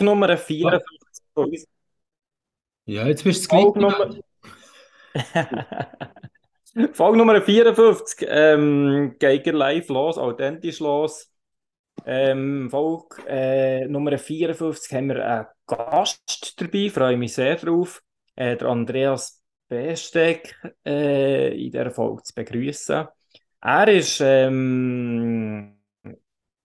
Nummer 54. Ja, jetzt bist du Folge Nummer... Folge Nummer 54 ähm, geht live los, authentisch los. Ähm, Folge äh, Nummer 54 haben wir einen Gast dabei, freue mich sehr drauf. Äh, der Andreas Besteck äh, in dieser Folge zu begrüßen. Er ist ähm,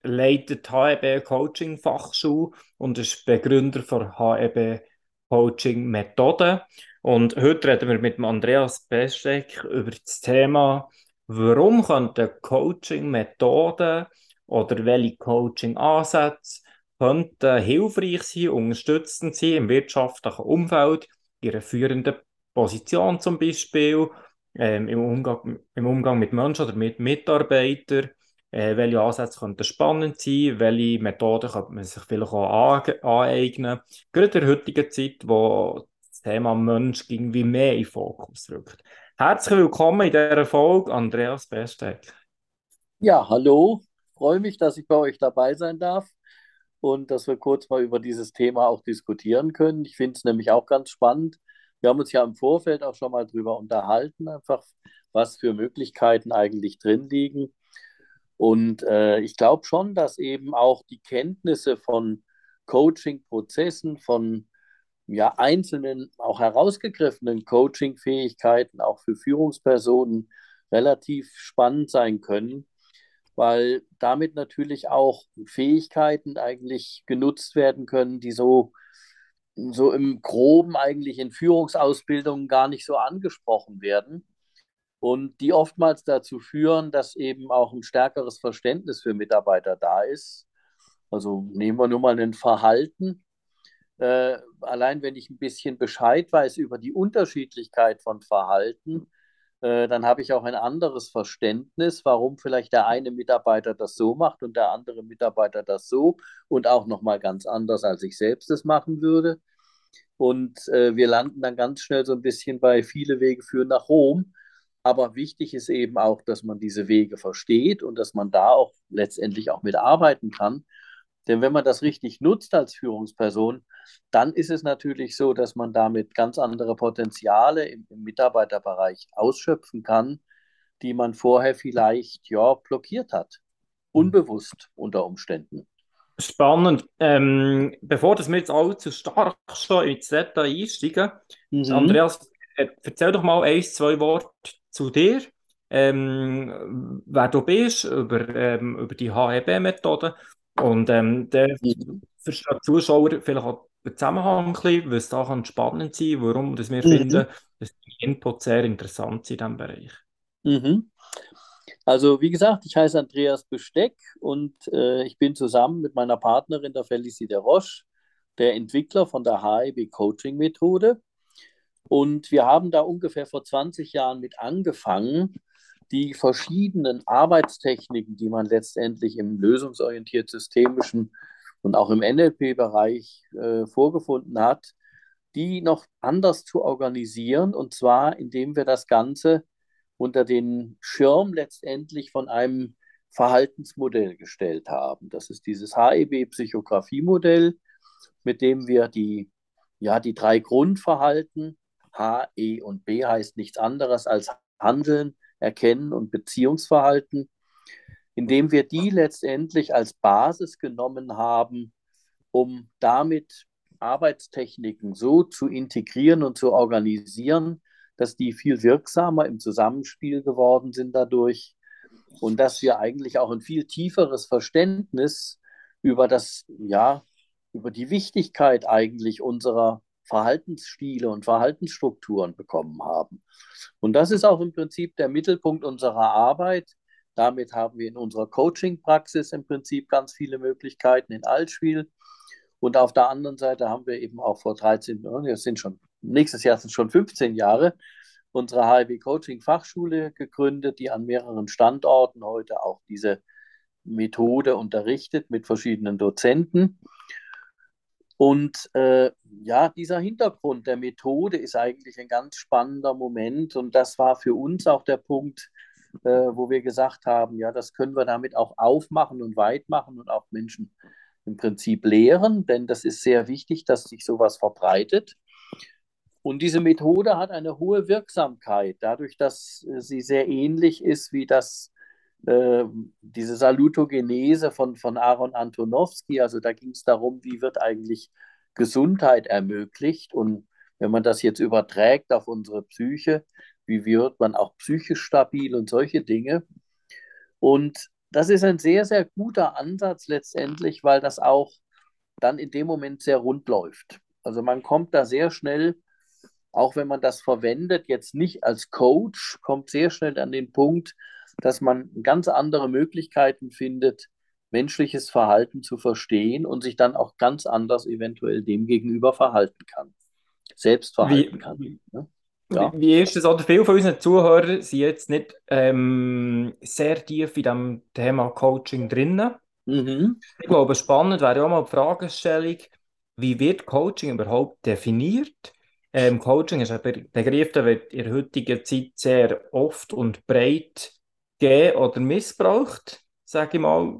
leitet HEB Coaching Fachschule und ist Begründer von HEB Coaching Methoden. Und heute reden wir mit Andreas Besteck über das Thema, warum könnten Coaching Methoden oder welche Coaching-Ansätze könnten hilfreich sein, unterstützend sein im wirtschaftlichen Umfeld, in einer führenden Position zum Beispiel, ähm, im, Umgang, im Umgang mit Menschen oder mit Mitarbeitern, äh, welche Ansätze könnten spannend sein, welche Methoden könnte man sich vielleicht auch aneignen, gerade in der heutigen Zeit, wo das Thema Mensch irgendwie mehr in den Fokus rückt. Herzlich willkommen in dieser Folge, Andreas Besteck. Ja, hallo, freue mich, dass ich bei euch dabei sein darf und dass wir kurz mal über dieses Thema auch diskutieren können. Ich finde es nämlich auch ganz spannend. Wir haben uns ja im Vorfeld auch schon mal drüber unterhalten, einfach was für Möglichkeiten eigentlich drin liegen. Und äh, ich glaube schon, dass eben auch die Kenntnisse von Coaching-Prozessen, von ja, einzelnen, auch herausgegriffenen Coaching-Fähigkeiten, auch für Führungspersonen relativ spannend sein können weil damit natürlich auch Fähigkeiten eigentlich genutzt werden können, die so, so im Groben eigentlich in Führungsausbildungen gar nicht so angesprochen werden und die oftmals dazu führen, dass eben auch ein stärkeres Verständnis für Mitarbeiter da ist. Also nehmen wir nur mal ein Verhalten. Äh, allein wenn ich ein bisschen Bescheid weiß über die Unterschiedlichkeit von Verhalten, äh, dann habe ich auch ein anderes Verständnis, warum vielleicht der eine Mitarbeiter das so macht und der andere Mitarbeiter das so und auch nochmal ganz anders, als ich selbst es machen würde. Und äh, wir landen dann ganz schnell so ein bisschen bei viele Wege führen nach Rom. Aber wichtig ist eben auch, dass man diese Wege versteht und dass man da auch letztendlich auch mitarbeiten kann. Denn wenn man das richtig nutzt als Führungsperson, dann ist es natürlich so, dass man damit ganz andere Potenziale im, im Mitarbeiterbereich ausschöpfen kann, die man vorher vielleicht ja blockiert hat. Unbewusst unter Umständen. Spannend. Ähm, bevor das wir jetzt allzu stark schon ins Detail einsteigen, mhm. Andreas, äh, erzähl doch mal ein, zwei Worte zu dir, ähm, wer du bist, über, ähm, über die HEB-Methode und ähm, der mhm. für die Zuschauer vielleicht auch den Zusammenhang ein bisschen, was da kann spannend sein warum dass wir mhm. finden, dass die Inputs sehr interessant sind in diesem Bereich. Mhm. Also wie gesagt, ich heiße Andreas Besteck und äh, ich bin zusammen mit meiner Partnerin, der Felicity Roche, der Entwickler von der HIB Coaching Methode. Und wir haben da ungefähr vor 20 Jahren mit angefangen, die verschiedenen Arbeitstechniken, die man letztendlich im lösungsorientiert systemischen und auch im NLP-Bereich äh, vorgefunden hat, die noch anders zu organisieren. Und zwar, indem wir das Ganze unter den Schirm letztendlich von einem Verhaltensmodell gestellt haben. Das ist dieses HEB-Psychografie-Modell, mit dem wir die, ja, die drei Grundverhalten, H, E und B heißt nichts anderes als Handeln, Erkennen und Beziehungsverhalten, indem wir die letztendlich als Basis genommen haben, um damit Arbeitstechniken so zu integrieren und zu organisieren, dass die viel wirksamer im Zusammenspiel geworden sind dadurch und dass wir eigentlich auch ein viel tieferes Verständnis über das, ja, über die Wichtigkeit eigentlich unserer Verhaltensstile und Verhaltensstrukturen bekommen haben. Und das ist auch im Prinzip der Mittelpunkt unserer Arbeit. Damit haben wir in unserer Coaching-Praxis im Prinzip ganz viele Möglichkeiten in Altspiel. Und auf der anderen Seite haben wir eben auch vor 13, das sind schon, nächstes Jahr sind schon 15 Jahre, unsere HIB Coaching Fachschule gegründet, die an mehreren Standorten heute auch diese Methode unterrichtet mit verschiedenen Dozenten. Und äh, ja, dieser Hintergrund der Methode ist eigentlich ein ganz spannender Moment. Und das war für uns auch der Punkt, äh, wo wir gesagt haben, ja, das können wir damit auch aufmachen und weit machen und auch Menschen im Prinzip lehren, denn das ist sehr wichtig, dass sich sowas verbreitet. Und diese Methode hat eine hohe Wirksamkeit, dadurch, dass sie sehr ähnlich ist wie das, äh, diese Salutogenese von, von Aaron Antonowski. Also da ging es darum, wie wird eigentlich Gesundheit ermöglicht. Und wenn man das jetzt überträgt auf unsere Psyche, wie wird man auch psychisch stabil und solche Dinge. Und das ist ein sehr, sehr guter Ansatz letztendlich, weil das auch dann in dem Moment sehr rund läuft. Also man kommt da sehr schnell, auch wenn man das verwendet, jetzt nicht als Coach, kommt sehr schnell an den Punkt, dass man ganz andere Möglichkeiten findet, menschliches Verhalten zu verstehen und sich dann auch ganz anders eventuell dem gegenüber verhalten kann, selbst verhalten wie, kann. Ne? Ja. Wie ist das? Oder viele von unseren Zuhörern sind jetzt nicht ähm, sehr tief in dem Thema Coaching drin. Mhm. Ich glaube, spannend wäre auch mal die Fragestellung, wie wird Coaching überhaupt definiert? Ähm, Coaching ist ein Begriff, der wird in der heutigen Zeit sehr oft und breit gegeben oder missbraucht, sage ich mal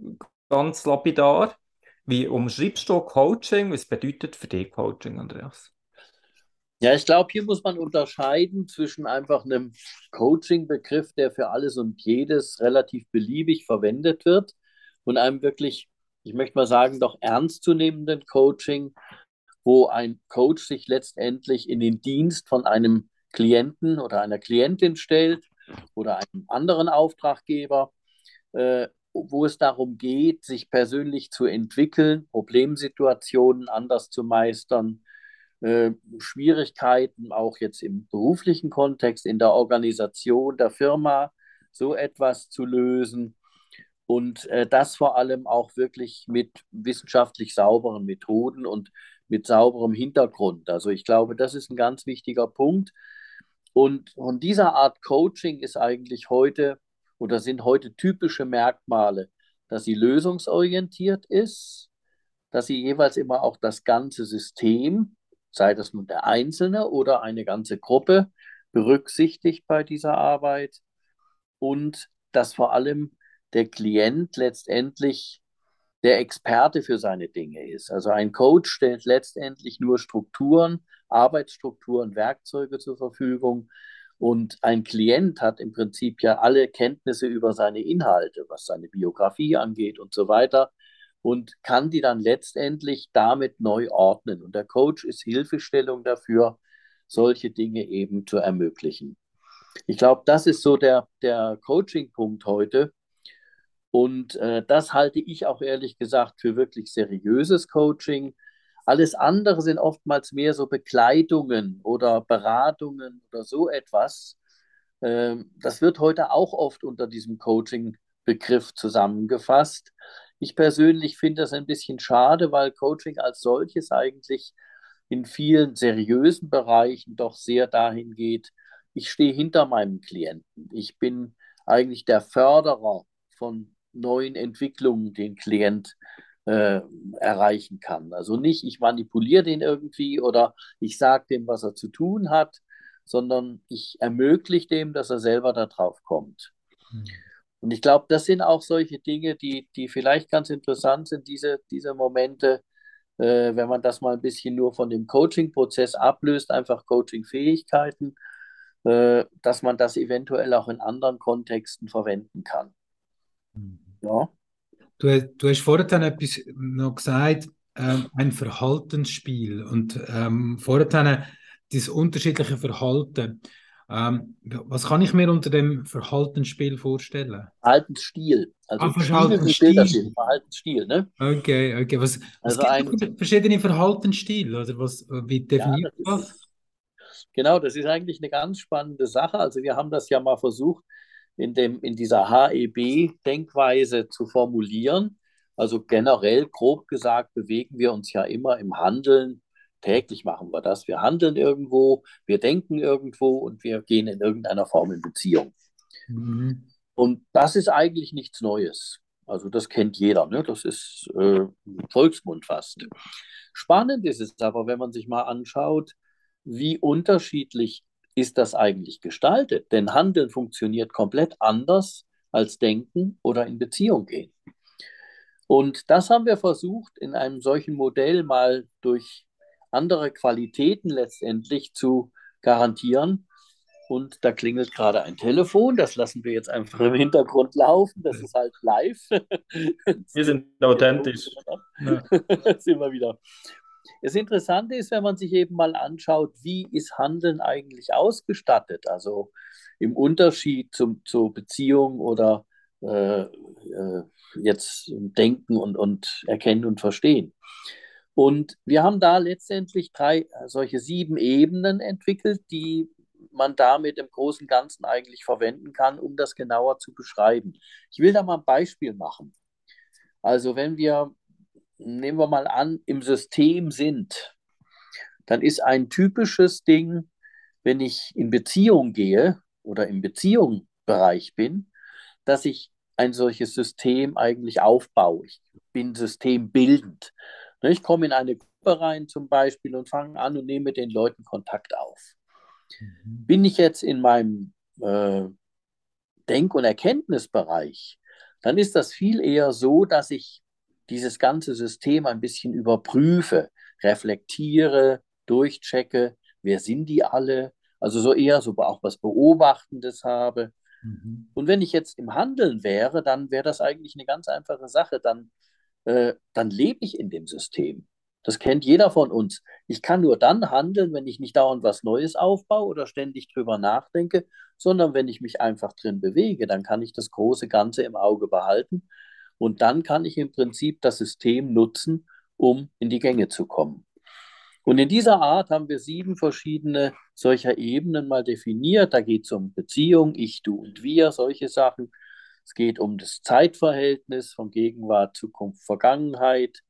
ganz lapidar. Wie umschreibst du Coaching? Was bedeutet für dich Coaching, Andreas? Ja, ich glaube, hier muss man unterscheiden zwischen einfach einem Coaching-Begriff, der für alles und jedes relativ beliebig verwendet wird, und einem wirklich, ich möchte mal sagen, doch ernstzunehmenden Coaching, wo ein Coach sich letztendlich in den Dienst von einem Klienten oder einer Klientin stellt oder einem anderen Auftraggeber, äh, wo es darum geht, sich persönlich zu entwickeln, Problemsituationen anders zu meistern, äh, Schwierigkeiten auch jetzt im beruflichen Kontext, in der Organisation der Firma, so etwas zu lösen. Und äh, das vor allem auch wirklich mit wissenschaftlich sauberen Methoden und mit sauberem Hintergrund. Also ich glaube, das ist ein ganz wichtiger Punkt. Und von dieser Art Coaching ist eigentlich heute oder sind heute typische Merkmale, dass sie lösungsorientiert ist, dass sie jeweils immer auch das ganze System sei das nun der Einzelne oder eine ganze Gruppe, berücksichtigt bei dieser Arbeit. Und dass vor allem der Klient letztendlich der Experte für seine Dinge ist. Also ein Coach stellt letztendlich nur Strukturen, Arbeitsstrukturen, Werkzeuge zur Verfügung. Und ein Klient hat im Prinzip ja alle Kenntnisse über seine Inhalte, was seine Biografie angeht und so weiter und kann die dann letztendlich damit neu ordnen. Und der Coach ist Hilfestellung dafür, solche Dinge eben zu ermöglichen. Ich glaube, das ist so der, der Coaching-Punkt heute. Und äh, das halte ich auch ehrlich gesagt für wirklich seriöses Coaching. Alles andere sind oftmals mehr so Begleitungen oder Beratungen oder so etwas. Ähm, das wird heute auch oft unter diesem Coaching-Begriff zusammengefasst. Ich persönlich finde das ein bisschen schade, weil Coaching als solches eigentlich in vielen seriösen Bereichen doch sehr dahin geht, ich stehe hinter meinem Klienten. Ich bin eigentlich der Förderer von neuen Entwicklungen, den Klient äh, erreichen kann. Also nicht, ich manipuliere den irgendwie oder ich sage dem, was er zu tun hat, sondern ich ermögliche dem, dass er selber darauf kommt. Mhm. Und ich glaube, das sind auch solche Dinge, die, die vielleicht ganz interessant sind, diese, diese Momente, äh, wenn man das mal ein bisschen nur von dem Coaching-Prozess ablöst, einfach Coaching-Fähigkeiten, äh, dass man das eventuell auch in anderen Kontexten verwenden kann. Ja. Du, du hast vorhin etwas noch gesagt, ähm, ein Verhaltensspiel und ähm, vorhin das unterschiedliche Verhalten. Ähm, was kann ich mir unter dem Verhaltensspiel vorstellen? Verhaltensstil. Also ah, Verhaltensstil. Verhaltensstil, ne? Okay, okay. Was, also was gibt ein, verschiedene Verhaltensstile? Oder was, wie definiert ja, das? Ist, genau, das ist eigentlich eine ganz spannende Sache. Also wir haben das ja mal versucht, in, dem, in dieser HEB-Denkweise zu formulieren. Also generell, grob gesagt, bewegen wir uns ja immer im Handeln Täglich machen wir das. Wir handeln irgendwo, wir denken irgendwo und wir gehen in irgendeiner Form in Beziehung. Mhm. Und das ist eigentlich nichts Neues. Also das kennt jeder, ne? das ist äh, Volksmund fast. Spannend ist es aber, wenn man sich mal anschaut, wie unterschiedlich ist das eigentlich gestaltet. Denn Handeln funktioniert komplett anders als Denken oder in Beziehung gehen. Und das haben wir versucht, in einem solchen Modell mal durch andere Qualitäten letztendlich zu garantieren. Und da klingelt gerade ein Telefon, das lassen wir jetzt einfach im Hintergrund laufen, das ist halt live. Wir sind authentisch. Sind wir wieder. Das Interessante ist, wenn man sich eben mal anschaut, wie ist Handeln eigentlich ausgestattet? Also im Unterschied zum, zur Beziehung oder äh, äh, jetzt Denken und, und Erkennen und Verstehen. Und wir haben da letztendlich drei solche sieben Ebenen entwickelt, die man damit im Großen und Ganzen eigentlich verwenden kann, um das genauer zu beschreiben. Ich will da mal ein Beispiel machen. Also wenn wir, nehmen wir mal an, im System sind, dann ist ein typisches Ding, wenn ich in Beziehung gehe oder im Beziehungsbereich bin, dass ich ein solches System eigentlich aufbaue. Ich bin systembildend. Ne, ich komme in eine Gruppe rein zum Beispiel und fange an und nehme mit den Leuten Kontakt auf. Mhm. Bin ich jetzt in meinem äh, Denk- und Erkenntnisbereich, dann ist das viel eher so, dass ich dieses ganze System ein bisschen überprüfe, reflektiere, durchchecke, wer sind die alle, also so eher so auch was Beobachtendes habe. Mhm. Und wenn ich jetzt im Handeln wäre, dann wäre das eigentlich eine ganz einfache Sache. Dann, äh, dann lebe ich in dem System. Das kennt jeder von uns. Ich kann nur dann handeln, wenn ich nicht dauernd was Neues aufbaue oder ständig drüber nachdenke, sondern wenn ich mich einfach drin bewege, dann kann ich das große Ganze im Auge behalten und dann kann ich im Prinzip das System nutzen, um in die Gänge zu kommen. Und in dieser Art haben wir sieben verschiedene solcher Ebenen mal definiert. Da geht es um Beziehung, ich, du und wir, solche Sachen. Es geht um das Zeitverhältnis von Gegenwart, Zukunft, Vergangenheit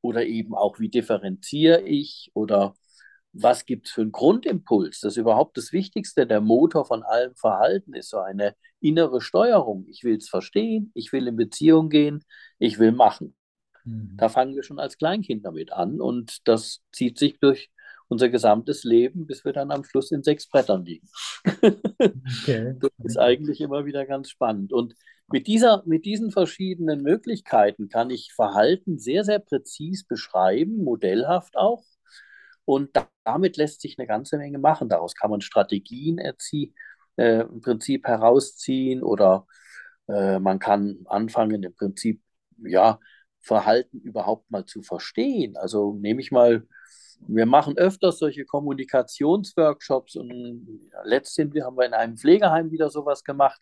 oder eben auch, wie differenziere ich oder was gibt es für einen Grundimpuls? Das ist überhaupt das Wichtigste. Der Motor von allem Verhalten ist so eine innere Steuerung. Ich will es verstehen, ich will in Beziehung gehen, ich will machen. Mhm. Da fangen wir schon als Kleinkind damit an und das zieht sich durch unser gesamtes Leben, bis wir dann am Schluss in sechs Brettern liegen. Okay. Das ist eigentlich immer wieder ganz spannend. Und mit, dieser, mit diesen verschiedenen Möglichkeiten kann ich Verhalten sehr, sehr präzis beschreiben, modellhaft auch. Und damit lässt sich eine ganze Menge machen. Daraus kann man Strategien erziehen, äh, im Prinzip herausziehen oder äh, man kann anfangen, im Prinzip ja, Verhalten überhaupt mal zu verstehen. Also nehme ich mal, wir machen öfters solche Kommunikationsworkshops und letztens haben wir in einem Pflegeheim wieder sowas gemacht.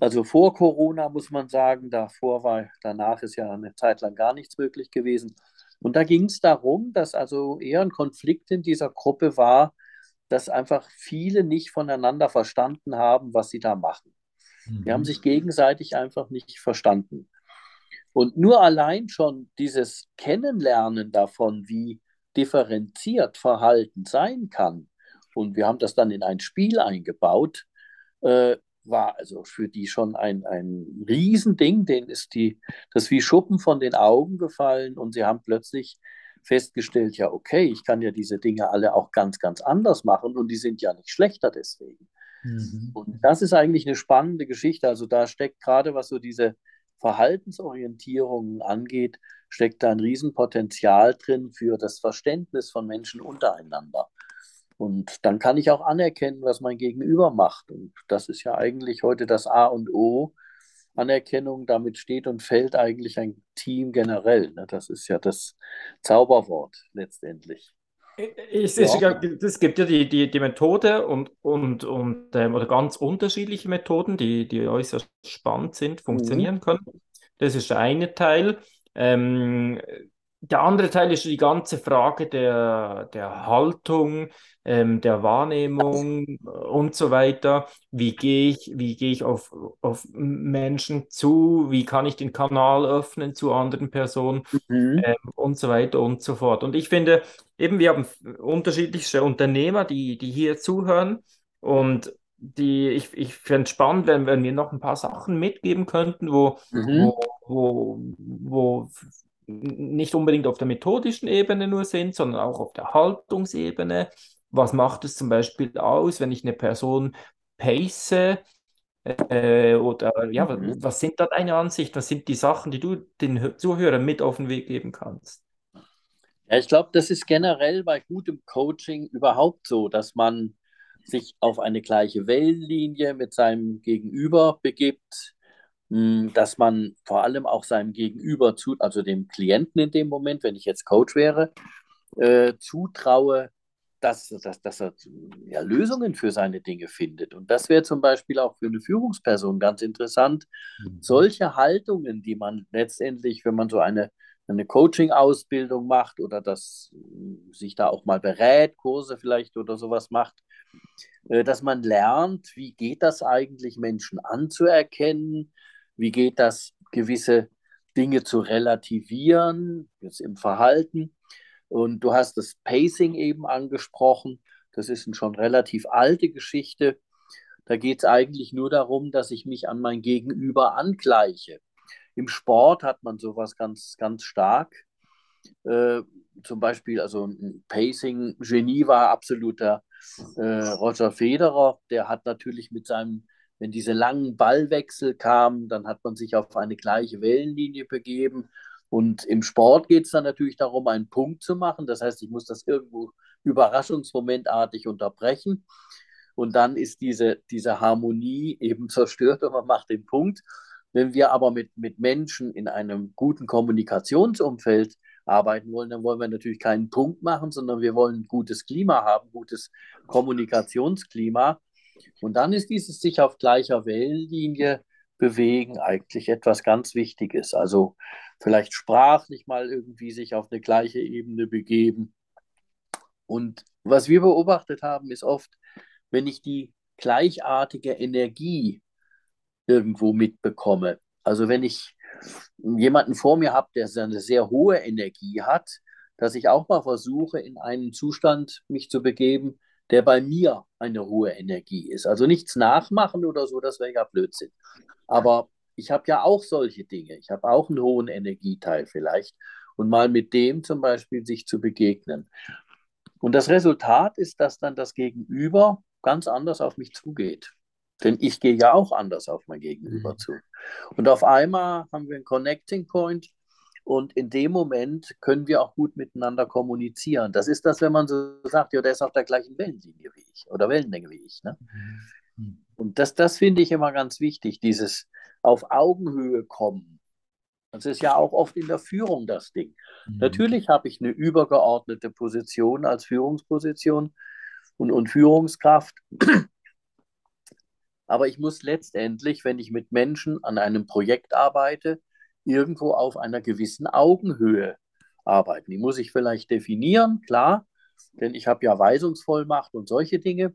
Also vor Corona muss man sagen, davor war, danach ist ja eine Zeit lang gar nichts möglich gewesen. Und da ging es darum, dass also eher ein Konflikt in dieser Gruppe war, dass einfach viele nicht voneinander verstanden haben, was sie da machen. Mhm. Die haben mhm. sich gegenseitig einfach nicht verstanden. Und nur allein schon dieses Kennenlernen davon, wie differenziert Verhalten sein kann, und wir haben das dann in ein Spiel eingebaut, äh, war also für die schon ein, ein Riesending, denen ist die, das wie Schuppen von den Augen gefallen und sie haben plötzlich festgestellt, ja, okay, ich kann ja diese Dinge alle auch ganz, ganz anders machen und die sind ja nicht schlechter deswegen. Mhm. Und das ist eigentlich eine spannende Geschichte. Also da steckt gerade, was so diese Verhaltensorientierungen angeht, steckt da ein Riesenpotenzial drin für das Verständnis von Menschen untereinander. Und dann kann ich auch anerkennen, was mein Gegenüber macht. Und das ist ja eigentlich heute das A und O. Anerkennung, damit steht und fällt eigentlich ein Team generell. Ne? Das ist ja das Zauberwort letztendlich. Es, ist, ja. es gibt ja die, die, die Methode und, und, und ähm, oder ganz unterschiedliche Methoden, die, die äußerst spannend sind, funktionieren mhm. können. Das ist der eine Teil. Ähm, der andere Teil ist die ganze Frage der, der Haltung, ähm, der Wahrnehmung und so weiter. Wie gehe ich, wie gehe ich auf, auf Menschen zu? Wie kann ich den Kanal öffnen zu anderen Personen mhm. ähm, und so weiter und so fort. Und ich finde, eben wir haben unterschiedliche Unternehmer, die, die hier zuhören und die, ich, ich fände es spannend, wenn, wenn wir noch ein paar Sachen mitgeben könnten, wo, mhm. wo, wo, wo nicht unbedingt auf der methodischen Ebene nur sind, sondern auch auf der Haltungsebene. Was macht es zum Beispiel aus, wenn ich eine Person pace? Äh, oder ja, mhm. was sind da deine Ansichten? Was sind die Sachen, die du den Zuhörern mit auf den Weg geben kannst? Ja, ich glaube, das ist generell bei gutem Coaching überhaupt so, dass man sich auf eine gleiche Wellenlinie mit seinem Gegenüber begibt, dass man vor allem auch seinem Gegenüber, zu, also dem Klienten in dem Moment, wenn ich jetzt Coach wäre, äh, zutraue, dass, dass, dass er ja, Lösungen für seine Dinge findet. Und das wäre zum Beispiel auch für eine Führungsperson ganz interessant. Mhm. Solche Haltungen, die man letztendlich, wenn man so eine eine Coaching-Ausbildung macht oder das sich da auch mal berät, Kurse vielleicht oder sowas macht, äh, dass man lernt, wie geht das eigentlich, Menschen anzuerkennen, wie geht das, gewisse Dinge zu relativieren, jetzt im Verhalten. Und du hast das Pacing eben angesprochen. Das ist eine schon relativ alte Geschichte. Da geht es eigentlich nur darum, dass ich mich an mein Gegenüber angleiche. Im Sport hat man sowas ganz, ganz stark. Äh, zum Beispiel, also ein Pacing-Genie war absoluter äh, Roger Federer. Der hat natürlich mit seinem, wenn diese langen Ballwechsel kamen, dann hat man sich auf eine gleiche Wellenlinie begeben. Und im Sport geht es dann natürlich darum, einen Punkt zu machen. Das heißt, ich muss das irgendwo überraschungsmomentartig unterbrechen. Und dann ist diese, diese Harmonie eben zerstört und man macht den Punkt. Wenn wir aber mit, mit Menschen in einem guten Kommunikationsumfeld arbeiten wollen, dann wollen wir natürlich keinen Punkt machen, sondern wir wollen ein gutes Klima haben, gutes Kommunikationsklima. Und dann ist dieses sich auf gleicher Wellenlinie bewegen eigentlich etwas ganz Wichtiges. Also vielleicht sprachlich mal irgendwie sich auf eine gleiche Ebene begeben. Und was wir beobachtet haben, ist oft, wenn ich die gleichartige Energie irgendwo mitbekomme. Also wenn ich jemanden vor mir habe, der eine sehr hohe Energie hat, dass ich auch mal versuche, in einen Zustand mich zu begeben, der bei mir eine hohe Energie ist. Also nichts nachmachen oder so, das wäre ja Blödsinn. Aber ich habe ja auch solche Dinge. Ich habe auch einen hohen Energieteil vielleicht. Und mal mit dem zum Beispiel sich zu begegnen. Und das Resultat ist, dass dann das Gegenüber ganz anders auf mich zugeht. Denn ich gehe ja auch anders auf mein Gegenüber mhm. zu. Und auf einmal haben wir einen Connecting Point und in dem Moment können wir auch gut miteinander kommunizieren. Das ist das, wenn man so sagt, ja, der ist auf der gleichen Wellenlinie wie ich oder Wellenlänge wie ich. Ne? Mhm. Und das, das finde ich immer ganz wichtig, dieses auf Augenhöhe kommen. Das ist ja auch oft in der Führung das Ding. Mhm. Natürlich habe ich eine übergeordnete Position als Führungsposition und, und Führungskraft. Aber ich muss letztendlich, wenn ich mit Menschen an einem Projekt arbeite, irgendwo auf einer gewissen Augenhöhe arbeiten. Die muss ich vielleicht definieren, klar, denn ich habe ja Weisungsvollmacht und solche Dinge.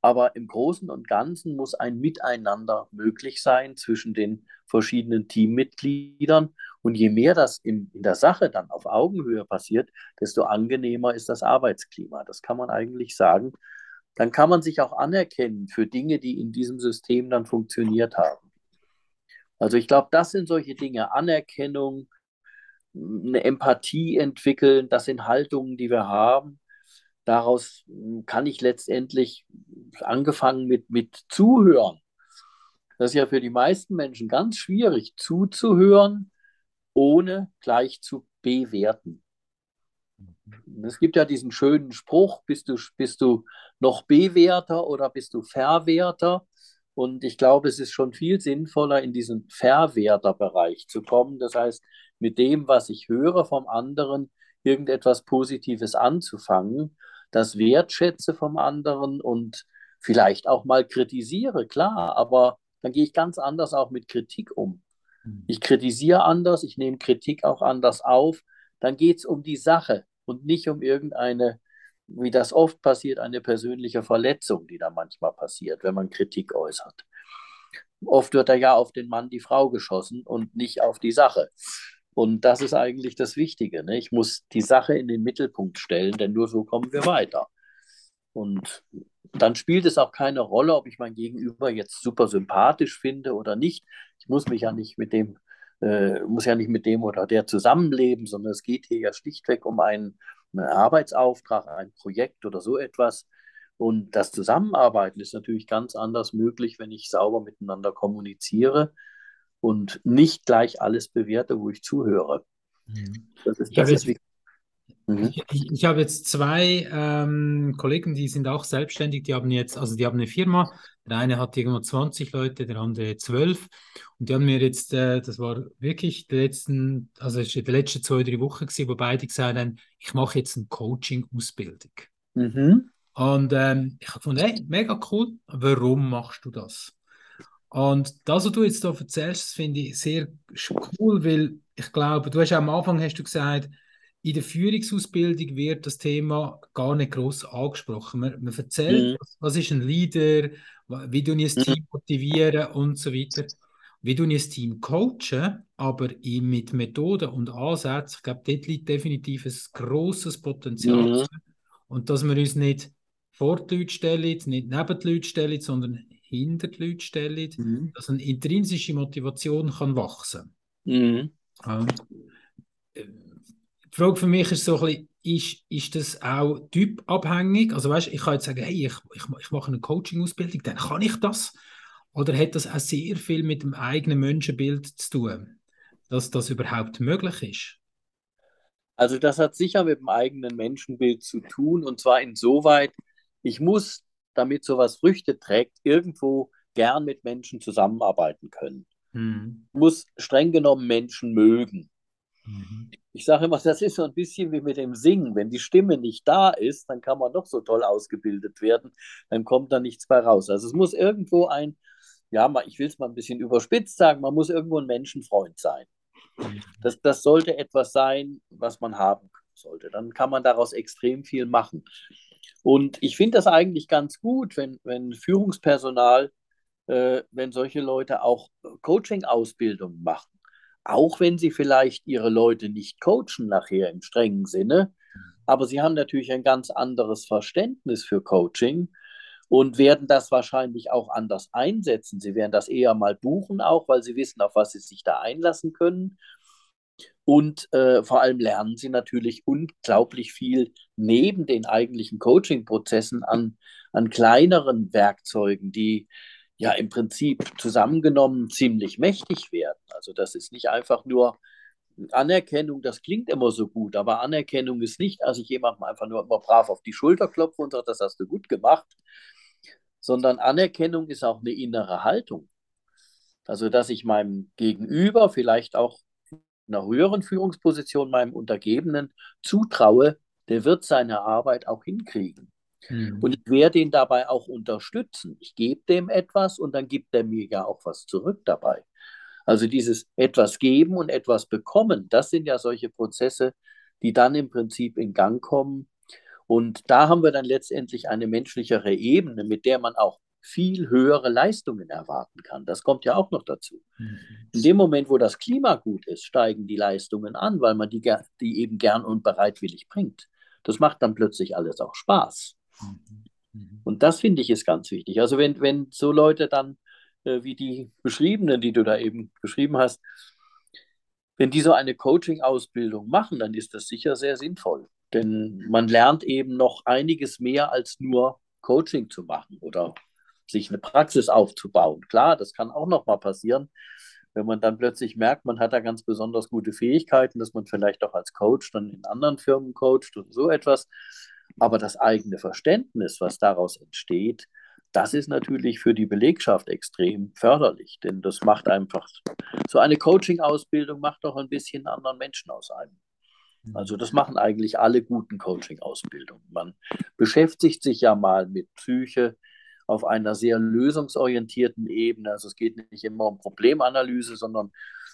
Aber im Großen und Ganzen muss ein Miteinander möglich sein zwischen den verschiedenen Teammitgliedern. Und je mehr das in, in der Sache dann auf Augenhöhe passiert, desto angenehmer ist das Arbeitsklima. Das kann man eigentlich sagen dann kann man sich auch anerkennen für Dinge, die in diesem System dann funktioniert haben. Also ich glaube, das sind solche Dinge, Anerkennung, eine Empathie entwickeln, das sind Haltungen, die wir haben. Daraus kann ich letztendlich angefangen mit, mit Zuhören. Das ist ja für die meisten Menschen ganz schwierig, zuzuhören, ohne gleich zu bewerten. Es gibt ja diesen schönen Spruch, bist du, bist du noch Bewerter oder bist du Verwerter? Und ich glaube, es ist schon viel sinnvoller, in diesen Verwerterbereich zu kommen. Das heißt, mit dem, was ich höre vom anderen, irgendetwas Positives anzufangen, das wertschätze vom anderen und vielleicht auch mal kritisiere, klar, aber dann gehe ich ganz anders auch mit Kritik um. Hm. Ich kritisiere anders, ich nehme Kritik auch anders auf. Dann geht es um die Sache und nicht um irgendeine, wie das oft passiert, eine persönliche Verletzung, die da manchmal passiert, wenn man Kritik äußert. Oft wird da ja auf den Mann die Frau geschossen und nicht auf die Sache. Und das ist eigentlich das Wichtige. Ne? Ich muss die Sache in den Mittelpunkt stellen, denn nur so kommen wir weiter. Und dann spielt es auch keine Rolle, ob ich mein Gegenüber jetzt super sympathisch finde oder nicht. Ich muss mich ja nicht mit dem äh, muss ja nicht mit dem oder der zusammenleben, sondern es geht hier ja schlichtweg um einen, einen Arbeitsauftrag, ein Projekt oder so etwas. Und das Zusammenarbeiten ist natürlich ganz anders möglich, wenn ich sauber miteinander kommuniziere und nicht gleich alles bewerte, wo ich zuhöre. Mhm. Das ist, das ist Mhm. Ich, ich, habe jetzt zwei ähm, Kollegen, die sind auch selbstständig, die haben jetzt, also die haben eine Firma, der eine hat irgendwo 20 Leute, der andere 12 und die haben mir jetzt, äh, das war wirklich die letzten, also die letzten zwei, drei Wochen gewesen, wo beide gesagt haben, ich mache jetzt eine Coaching-Ausbildung. Mhm. Und ähm, ich habe gefunden, hey, mega cool, warum machst du das? Und das, was du jetzt da erzählst, finde ich sehr cool, weil ich glaube, du hast ja am Anfang hast du gesagt, in der Führungsausbildung wird das Thema gar nicht groß angesprochen. Man, man erzählt, mhm. was, was, ist ein Leader, wie du ein mhm. Team motivieren und so weiter. Wie du ein Team coachen, aber mit Methoden und Ansätzen, ich glaube, dort liegt definitiv ein grosses Potenzial. Mhm. Und dass wir uns nicht vor die Leute stellen, nicht neben die Leute stellen, sondern hinter die Leute stellen, mhm. dass eine intrinsische Motivation kann wachsen kann. Mhm. Äh, die Frage für mich ist so ein bisschen, ist, ist das auch typabhängig? Also weißt, ich kann jetzt sagen, hey, ich, ich, ich mache eine Coaching-Ausbildung, dann kann ich das. Oder hat das auch sehr viel mit dem eigenen Menschenbild zu tun, dass das überhaupt möglich ist? Also das hat sicher mit dem eigenen Menschenbild zu tun und zwar insoweit, ich muss, damit sowas Früchte trägt, irgendwo gern mit Menschen zusammenarbeiten können. Hm. muss streng genommen Menschen mögen. Mhm. Ich sage immer, das ist so ein bisschen wie mit dem Singen. Wenn die Stimme nicht da ist, dann kann man noch so toll ausgebildet werden, dann kommt da nichts bei raus. Also es muss irgendwo ein, ja, ich will es mal ein bisschen überspitzt sagen, man muss irgendwo ein Menschenfreund sein. Das, das sollte etwas sein, was man haben sollte. Dann kann man daraus extrem viel machen. Und ich finde das eigentlich ganz gut, wenn, wenn Führungspersonal, äh, wenn solche Leute auch Coaching-Ausbildung machen auch wenn sie vielleicht ihre Leute nicht coachen nachher im strengen Sinne, aber sie haben natürlich ein ganz anderes Verständnis für Coaching und werden das wahrscheinlich auch anders einsetzen. Sie werden das eher mal buchen, auch weil sie wissen, auf was sie sich da einlassen können. Und äh, vor allem lernen sie natürlich unglaublich viel neben den eigentlichen Coaching-Prozessen an, an kleineren Werkzeugen, die ja im Prinzip zusammengenommen ziemlich mächtig werden. Also das ist nicht einfach nur Anerkennung, das klingt immer so gut, aber Anerkennung ist nicht, als ich jemandem einfach nur immer brav auf die Schulter klopfe und sage, das hast du gut gemacht, sondern Anerkennung ist auch eine innere Haltung. Also dass ich meinem Gegenüber, vielleicht auch in einer höheren Führungsposition, meinem Untergebenen zutraue, der wird seine Arbeit auch hinkriegen. Mhm. Und ich werde ihn dabei auch unterstützen. Ich gebe dem etwas und dann gibt er mir ja auch was zurück dabei. Also dieses etwas geben und etwas bekommen, das sind ja solche Prozesse, die dann im Prinzip in Gang kommen. Und da haben wir dann letztendlich eine menschlichere Ebene, mit der man auch viel höhere Leistungen erwarten kann. Das kommt ja auch noch dazu. Mhm. In dem Moment, wo das Klima gut ist, steigen die Leistungen an, weil man die, die eben gern und bereitwillig bringt. Das macht dann plötzlich alles auch Spaß. Mhm. Und das finde ich ist ganz wichtig. Also wenn, wenn so Leute dann, äh, wie die beschriebenen, die du da eben beschrieben hast, wenn die so eine Coaching-Ausbildung machen, dann ist das sicher sehr sinnvoll. Denn man lernt eben noch einiges mehr als nur Coaching zu machen oder sich eine Praxis aufzubauen. Klar, das kann auch noch mal passieren, wenn man dann plötzlich merkt, man hat da ganz besonders gute Fähigkeiten, dass man vielleicht auch als Coach dann in anderen Firmen coacht und so etwas. Aber das eigene Verständnis, was daraus entsteht, das ist natürlich für die Belegschaft extrem förderlich, denn das macht einfach, so eine Coaching-Ausbildung macht doch ein bisschen anderen Menschen aus einem. Also das machen eigentlich alle guten Coaching-Ausbildungen. Man beschäftigt sich ja mal mit Psyche auf einer sehr lösungsorientierten Ebene. Also es geht nicht immer um Problemanalyse, sondern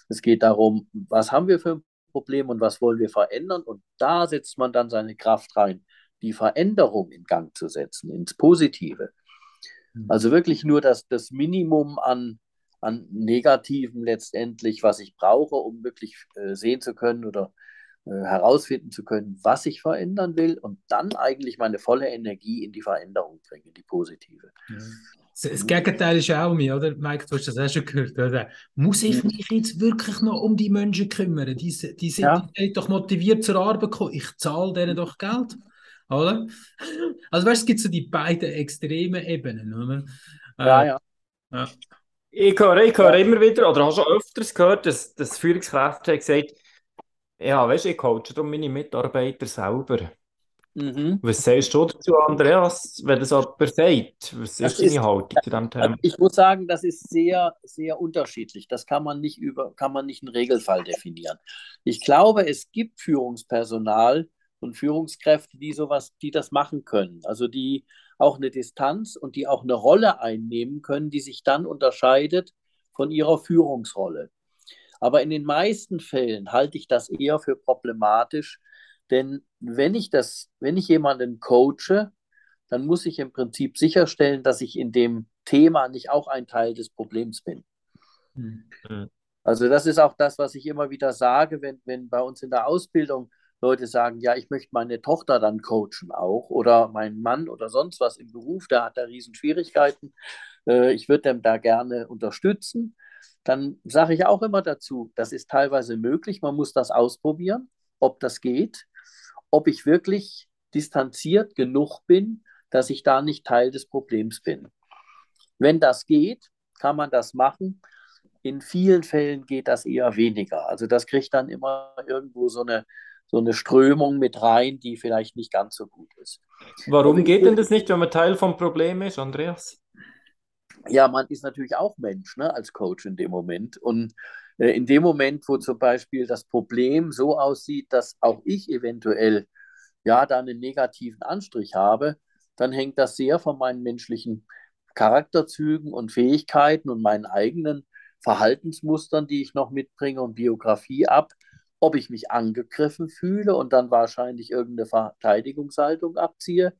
es geht darum, was haben wir für ein Problem und was wollen wir verändern. Und da setzt man dann seine Kraft rein die Veränderung in Gang zu setzen, ins Positive. Mhm. Also wirklich nur das, das Minimum an, an Negativen letztendlich, was ich brauche, um wirklich äh, sehen zu können oder äh, herausfinden zu können, was ich verändern will und dann eigentlich meine volle Energie in die Veränderung bringen, die positive. Ja. Das Gegenteil ist auch mir, oder? Mike, du hast das auch schon gehört, oder? Muss ich mich jetzt wirklich noch um die Menschen kümmern? Die, die sind ja. doch motiviert zur Arbeit gekommen. Ich zahle denen doch Geld. Oder? Also weißt, es gibt so die beiden extremen Ebenen, oder? Ja, äh, ja. ja. Ich höre, ich höre immer wieder, oder habe schon öfters gehört, dass, dass Führungskräfte gesagt ja, weißt du, ich coache darum meine Mitarbeiter selber. Mhm. Was sagst du dazu, Andreas, wenn das jemand sagt? Was ist deine Haltung zu diesem Thema? Ich muss sagen, das ist sehr, sehr unterschiedlich. Das kann man nicht über, kann man nicht einen Regelfall definieren. Ich glaube, es gibt Führungspersonal und Führungskräfte, die sowas, die das machen können. Also die auch eine Distanz und die auch eine Rolle einnehmen können, die sich dann unterscheidet von ihrer Führungsrolle. Aber in den meisten Fällen halte ich das eher für problematisch, denn wenn ich das, wenn ich jemanden coache, dann muss ich im Prinzip sicherstellen, dass ich in dem Thema nicht auch ein Teil des Problems bin. Mhm. Also das ist auch das, was ich immer wieder sage, wenn, wenn bei uns in der Ausbildung Leute sagen, ja, ich möchte meine Tochter dann coachen auch oder meinen Mann oder sonst was im Beruf, der hat da riesen Schwierigkeiten. Äh, ich würde dem da gerne unterstützen. Dann sage ich auch immer dazu, das ist teilweise möglich, man muss das ausprobieren, ob das geht ob ich wirklich distanziert genug bin, dass ich da nicht Teil des Problems bin. Wenn das geht, kann man das machen. In vielen Fällen geht das eher weniger. Also das kriegt dann immer irgendwo so eine, so eine Strömung mit rein, die vielleicht nicht ganz so gut ist. Warum geht denn das nicht, wenn man Teil vom Problem ist, Andreas? Ja, man ist natürlich auch Mensch ne, als Coach in dem Moment. Und äh, in dem Moment, wo zum Beispiel das Problem so aussieht, dass auch ich eventuell ja da einen negativen Anstrich habe, dann hängt das sehr von meinen menschlichen Charakterzügen und Fähigkeiten und meinen eigenen Verhaltensmustern, die ich noch mitbringe und Biografie ab, ob ich mich angegriffen fühle und dann wahrscheinlich irgendeine Verteidigungshaltung abziehe,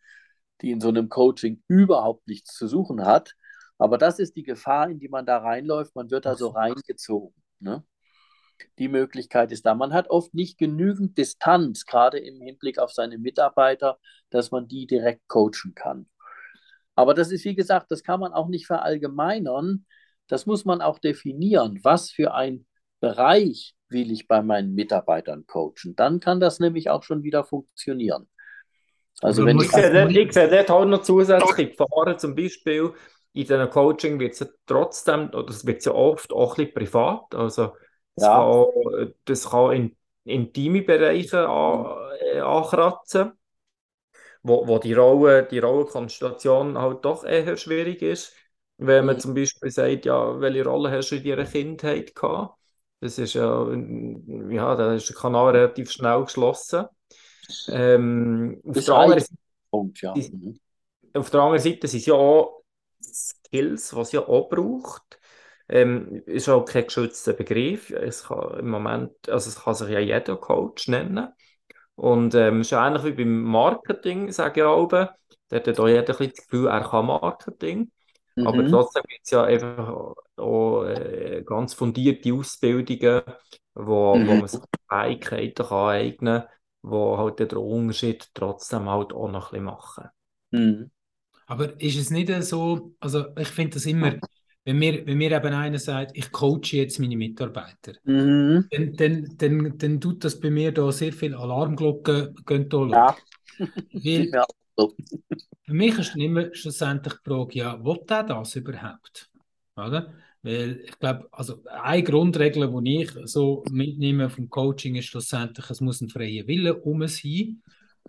die in so einem Coaching überhaupt nichts zu suchen hat. Aber das ist die Gefahr, in die man da reinläuft. Man wird also reingezogen. Ne? Die Möglichkeit ist da. Man hat oft nicht genügend Distanz, gerade im Hinblick auf seine Mitarbeiter, dass man die direkt coachen kann. Aber das ist, wie gesagt, das kann man auch nicht verallgemeinern. Das muss man auch definieren. Was für ein Bereich will ich bei meinen Mitarbeitern coachen? Dann kann das nämlich auch schon wieder funktionieren. Also, also wenn ich, ich sehe, ich sehe dort auch noch zusätzliche Gefahren, zum Beispiel, in diesem Coaching wird es ja trotzdem, oder es wird ja oft auch ein bisschen privat, also das, ja. kann, das kann in intime Bereiche an, äh, ankratzen, wo, wo die, Rolle, die Rollenkonstellation halt doch eher schwierig ist, wenn man mhm. zum Beispiel sagt, ja, welche Rolle hast du in deiner Kindheit gehabt? Das ist ja, ja, da ist der Kanal relativ schnell geschlossen. Ähm, auf, der anderen Seite, Punkt, ja. Mhm. auf der anderen Seite sind es ja auch Skills, was es ja auch braucht. Ähm, ist auch kein geschützter Begriff. Es kann im Moment, also es kann sich ja jeder Coach nennen. Und ähm, ist ähnlich wie beim Marketing, sage ich auch. Da hat auch jeder das Gefühl, er kann Marketing. Mhm. Aber trotzdem gibt es ja einfach auch äh, ganz fundierte Ausbildungen, wo, mhm. wo man sich Fähigkeiten kann eignen kann, die halt den Unterschied trotzdem halt auch noch ein bisschen machen. Mhm. Aber ist es nicht so, also ich finde das immer, wenn mir, wenn mir eben einer sagt, ich coache jetzt meine Mitarbeiter, mhm. dann, dann, dann, dann tut das bei mir da sehr viel Alarmglocken gehen da ja. Weil, ja. Für mich ist immer schlussendlich die Frage, ja, will der das überhaupt? Oder? Weil ich glaube, also eine Grundregel, die ich so mitnehme vom Coaching, ist schlussendlich, es muss ein freier Wille um sein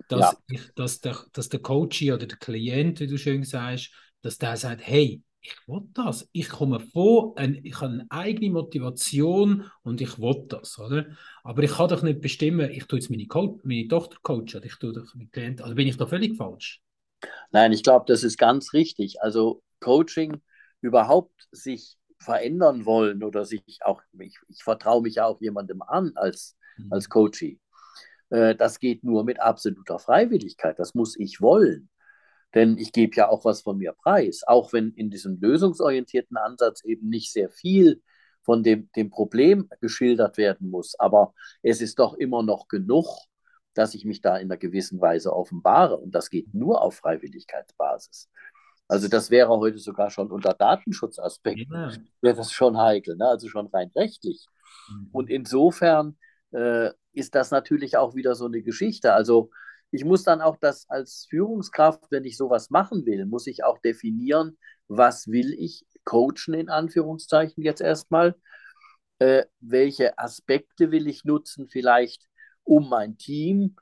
dass, ja. ich, dass, der, dass der Coach oder der Klient, wie du schön sagst, dass der sagt, hey, ich will das, ich komme vor, ich habe eine eigene Motivation und ich will das, oder? Aber ich kann doch nicht bestimmen, ich tue jetzt meine, Co meine Tochter coachen, oder ich tue doch meinen Klient, also bin ich da völlig falsch? Nein, ich glaube, das ist ganz richtig. Also Coaching überhaupt sich verändern wollen oder sich auch, ich, ich vertraue mich ja auch jemandem an als, mhm. als Coachie. Äh, das geht nur mit absoluter Freiwilligkeit. Das muss ich wollen. Denn ich gebe ja auch was von mir preis. Auch wenn in diesem lösungsorientierten Ansatz eben nicht sehr viel von dem, dem Problem geschildert werden muss. Aber es ist doch immer noch genug, dass ich mich da in einer gewissen Weise offenbare. Und das geht nur auf Freiwilligkeitsbasis. Also das wäre heute sogar schon unter Datenschutzaspekten, ja. wäre das schon heikel, ne? also schon rein rechtlich. Mhm. Und insofern äh, ist das natürlich auch wieder so eine Geschichte. Also ich muss dann auch das als Führungskraft, wenn ich sowas machen will, muss ich auch definieren, was will ich coachen in Anführungszeichen jetzt erstmal, äh, welche Aspekte will ich nutzen, vielleicht um mein Team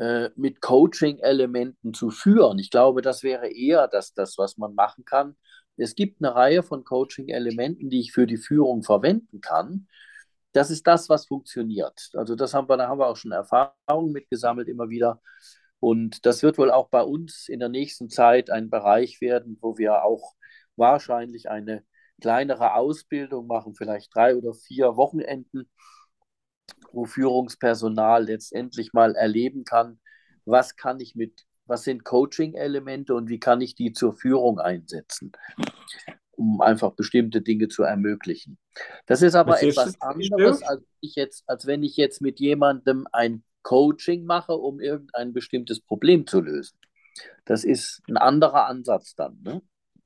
äh, mit Coaching-Elementen zu führen. Ich glaube, das wäre eher das, das, was man machen kann. Es gibt eine Reihe von Coaching-Elementen, die ich für die Führung verwenden kann. Das ist das, was funktioniert. Also das haben wir, da haben wir auch schon Erfahrungen mitgesammelt immer wieder. Und das wird wohl auch bei uns in der nächsten Zeit ein Bereich werden, wo wir auch wahrscheinlich eine kleinere Ausbildung machen, vielleicht drei oder vier Wochenenden, wo Führungspersonal letztendlich mal erleben kann, was kann ich mit, was sind Coaching-Elemente und wie kann ich die zur Führung einsetzen, um einfach bestimmte Dinge zu ermöglichen. Das ist aber was etwas ist anderes, als, ich jetzt, als wenn ich jetzt mit jemandem ein Coaching mache, um irgendein bestimmtes Problem zu lösen. Das ist ein anderer Ansatz dann. Ne?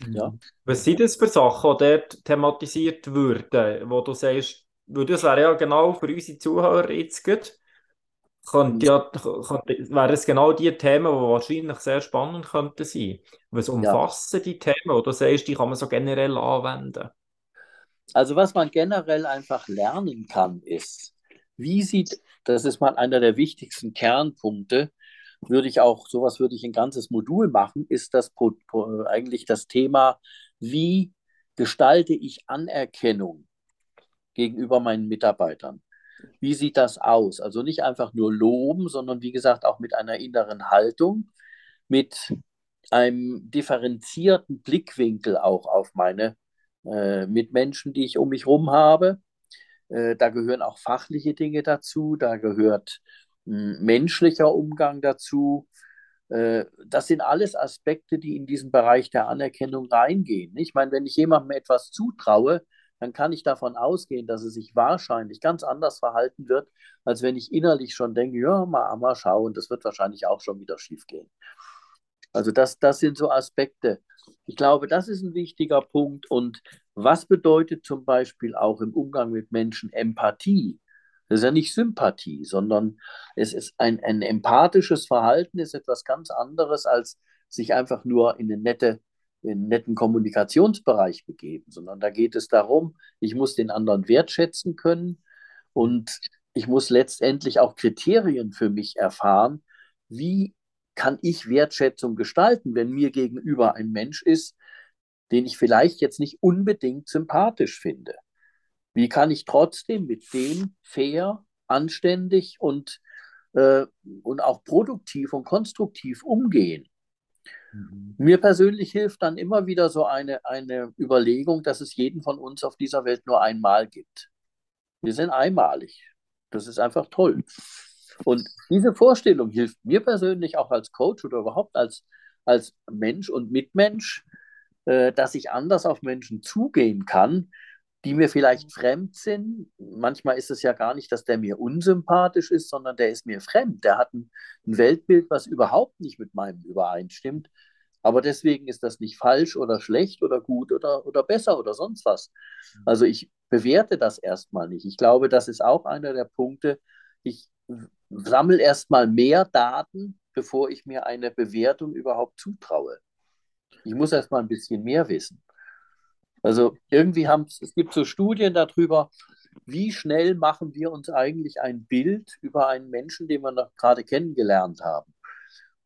Ja. Was sind das für Sachen, die dort thematisiert würden, wo du sagst, weil das wäre ja genau für unsere Zuhörer jetzt gut, könnte ja, könnte, wären es genau die Themen, die wahrscheinlich sehr spannend könnten sein. Was umfassen ja. die Themen, du sagst, die kann man so generell anwenden? Also was man generell einfach lernen kann, ist, wie sieht, das ist mal einer der wichtigsten Kernpunkte, würde ich auch, sowas würde ich ein ganzes Modul machen, ist das eigentlich das Thema, wie gestalte ich Anerkennung gegenüber meinen Mitarbeitern? Wie sieht das aus? Also nicht einfach nur loben, sondern wie gesagt auch mit einer inneren Haltung, mit einem differenzierten Blickwinkel auch auf meine äh, Mitmenschen, die ich um mich herum habe. Äh, da gehören auch fachliche Dinge dazu, da gehört menschlicher Umgang dazu. Äh, das sind alles Aspekte, die in diesen Bereich der Anerkennung reingehen. Ich meine, wenn ich jemandem etwas zutraue, dann kann ich davon ausgehen, dass er sich wahrscheinlich ganz anders verhalten wird, als wenn ich innerlich schon denke, ja, mal, mal schauen, das wird wahrscheinlich auch schon wieder schief gehen. Also das, das sind so Aspekte. Ich glaube, das ist ein wichtiger Punkt. Und was bedeutet zum Beispiel auch im Umgang mit Menschen Empathie? Das ist ja nicht Sympathie, sondern es ist ein, ein empathisches Verhalten, ist etwas ganz anderes, als sich einfach nur in, eine nette, netten Kommunikationsbereich begeben, sondern da geht es darum, ich muss den anderen wertschätzen können und ich muss letztendlich auch Kriterien für mich erfahren, wie kann ich Wertschätzung gestalten, wenn mir gegenüber ein Mensch ist, den ich vielleicht jetzt nicht unbedingt sympathisch finde. Wie kann ich trotzdem mit dem fair, anständig und, äh, und auch produktiv und konstruktiv umgehen? Mhm. Mir persönlich hilft dann immer wieder so eine, eine Überlegung, dass es jeden von uns auf dieser Welt nur einmal gibt. Wir sind einmalig. Das ist einfach toll. Und diese Vorstellung hilft mir persönlich auch als Coach oder überhaupt als, als Mensch und Mitmensch, äh, dass ich anders auf Menschen zugehen kann, die mir vielleicht fremd sind. Manchmal ist es ja gar nicht, dass der mir unsympathisch ist, sondern der ist mir fremd. Der hat ein, ein Weltbild, was überhaupt nicht mit meinem übereinstimmt. Aber deswegen ist das nicht falsch oder schlecht oder gut oder, oder besser oder sonst was. Also ich bewerte das erstmal nicht. Ich glaube, das ist auch einer der Punkte. Ich sammle erstmal mehr Daten, bevor ich mir eine Bewertung überhaupt zutraue. Ich muss erstmal ein bisschen mehr wissen. Also irgendwie haben es gibt so Studien darüber, wie schnell machen wir uns eigentlich ein Bild über einen Menschen, den wir noch gerade kennengelernt haben.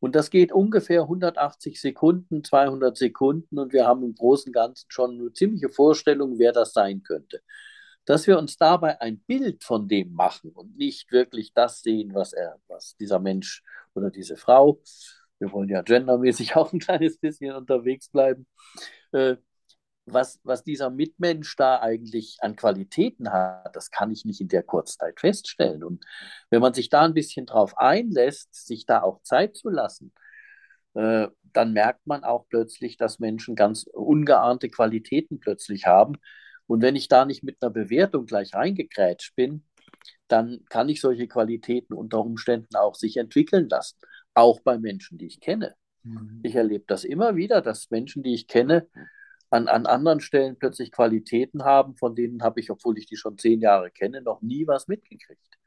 Und das geht ungefähr 180 Sekunden, 200 Sekunden und wir haben im Großen und Ganzen schon eine ziemliche Vorstellung, wer das sein könnte. Dass wir uns dabei ein Bild von dem machen und nicht wirklich das sehen, was er, was dieser Mensch oder diese Frau, wir wollen ja gendermäßig auch ein kleines bisschen unterwegs bleiben, äh, was, was dieser Mitmensch da eigentlich an Qualitäten hat, das kann ich nicht in der Kurzzeit feststellen. Und wenn man sich da ein bisschen drauf einlässt, sich da auch Zeit zu lassen, äh, dann merkt man auch plötzlich, dass Menschen ganz ungeahnte Qualitäten plötzlich haben. Und wenn ich da nicht mit einer Bewertung gleich reingekrätscht bin, dann kann ich solche Qualitäten unter Umständen auch sich entwickeln lassen. Auch bei Menschen, die ich kenne. Mhm. Ich erlebe das immer wieder, dass Menschen, die ich kenne, an, an anderen Stellen plötzlich Qualitäten haben, von denen habe ich, obwohl ich die schon zehn Jahre kenne, noch nie was mitgekriegt.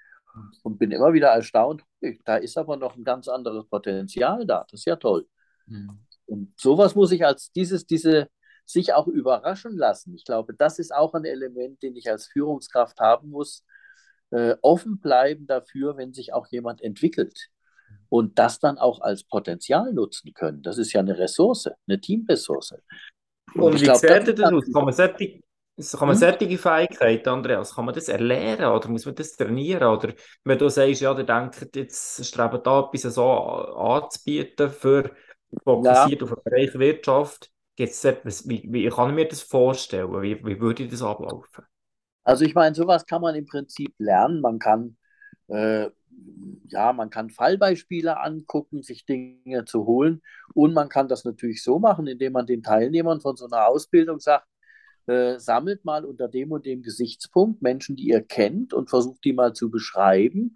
und bin immer wieder erstaunt, da ist aber noch ein ganz anderes Potenzial da. Das ist ja toll. Mhm. Und sowas muss ich als dieses, diese, sich auch überraschen lassen. Ich glaube, das ist auch ein Element, den ich als Führungskraft haben muss. Äh, offen bleiben dafür, wenn sich auch jemand entwickelt. Und das dann auch als Potenzial nutzen können. Das ist ja eine Ressource, eine Teamressource. Und, wie glaub, sieht das, das aus? Kann man solche, kann man hm? solche Fähigkeiten, Andreas, kann man das erlernen oder muss man das trainieren? Oder wenn du sagst, ja, der denkt, jetzt streben da etwas so anzubieten für fokussiert ja. auf den Bereich Wirtschaft, gibt's etwas, wie, wie kann ich mir das vorstellen? Wie, wie würde das ablaufen? Also ich meine, sowas kann man im Prinzip lernen. Man kann äh, ja, man kann Fallbeispiele angucken, sich Dinge zu holen und man kann das natürlich so machen, indem man den Teilnehmern von so einer Ausbildung sagt, äh, sammelt mal unter dem und dem Gesichtspunkt Menschen, die ihr kennt und versucht die mal zu beschreiben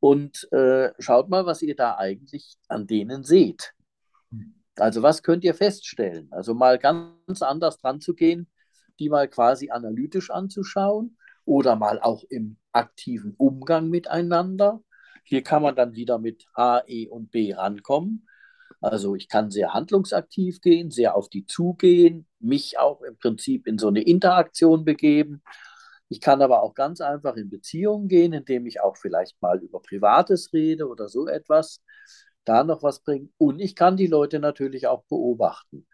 und äh, schaut mal, was ihr da eigentlich an denen seht. Also was könnt ihr feststellen? Also mal ganz anders dran zu gehen, die mal quasi analytisch anzuschauen oder mal auch im aktiven Umgang miteinander. Hier kann man dann wieder mit A, E und B rankommen. Also ich kann sehr handlungsaktiv gehen, sehr auf die zugehen, mich auch im Prinzip in so eine Interaktion begeben. Ich kann aber auch ganz einfach in Beziehungen gehen, indem ich auch vielleicht mal über Privates rede oder so etwas, da noch was bringen. Und ich kann die Leute natürlich auch beobachten.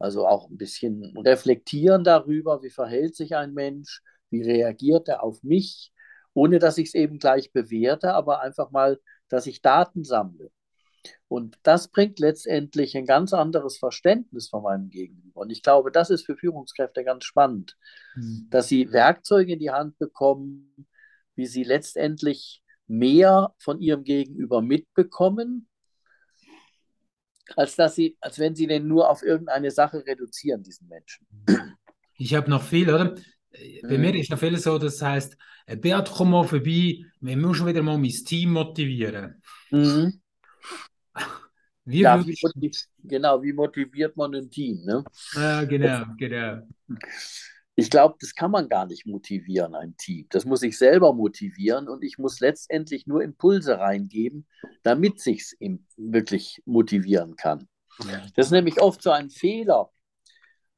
Also auch ein bisschen reflektieren darüber, wie verhält sich ein Mensch, wie reagiert er auf mich, ohne dass ich es eben gleich bewerte, aber einfach mal, dass ich Daten sammle. Und das bringt letztendlich ein ganz anderes Verständnis von meinem Gegenüber. Und ich glaube, das ist für Führungskräfte ganz spannend, mhm. dass sie Werkzeuge in die Hand bekommen, wie sie letztendlich mehr von ihrem Gegenüber mitbekommen, als, dass sie, als wenn sie den nur auf irgendeine Sache reduzieren, diesen Menschen. Ich habe noch viel, oder? Bei mir ist noch viel so, das heißt, äh, Beat, komm mal vorbei, wir müssen wieder mal mein Team motivieren. Mhm. Wie ja, wie genau, wie motiviert man ein Team? Ne? Ja, genau, genau. Ich glaube, das kann man gar nicht motivieren, ein Team. Das muss ich selber motivieren und ich muss letztendlich nur Impulse reingeben, damit sich es wirklich motivieren kann. Das ist nämlich oft so ein Fehler,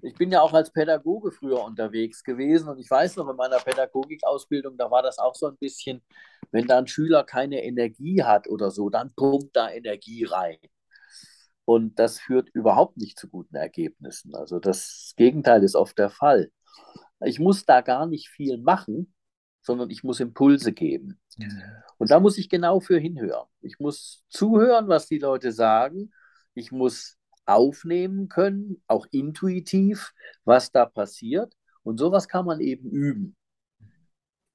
ich bin ja auch als Pädagoge früher unterwegs gewesen und ich weiß noch in meiner Pädagogikausbildung, da war das auch so ein bisschen, wenn da ein Schüler keine Energie hat oder so, dann pumpt da Energie rein. Und das führt überhaupt nicht zu guten Ergebnissen. Also das Gegenteil ist oft der Fall. Ich muss da gar nicht viel machen, sondern ich muss Impulse geben. Und da muss ich genau für hinhören. Ich muss zuhören, was die Leute sagen. Ich muss aufnehmen können, auch intuitiv, was da passiert. Und sowas kann man eben üben.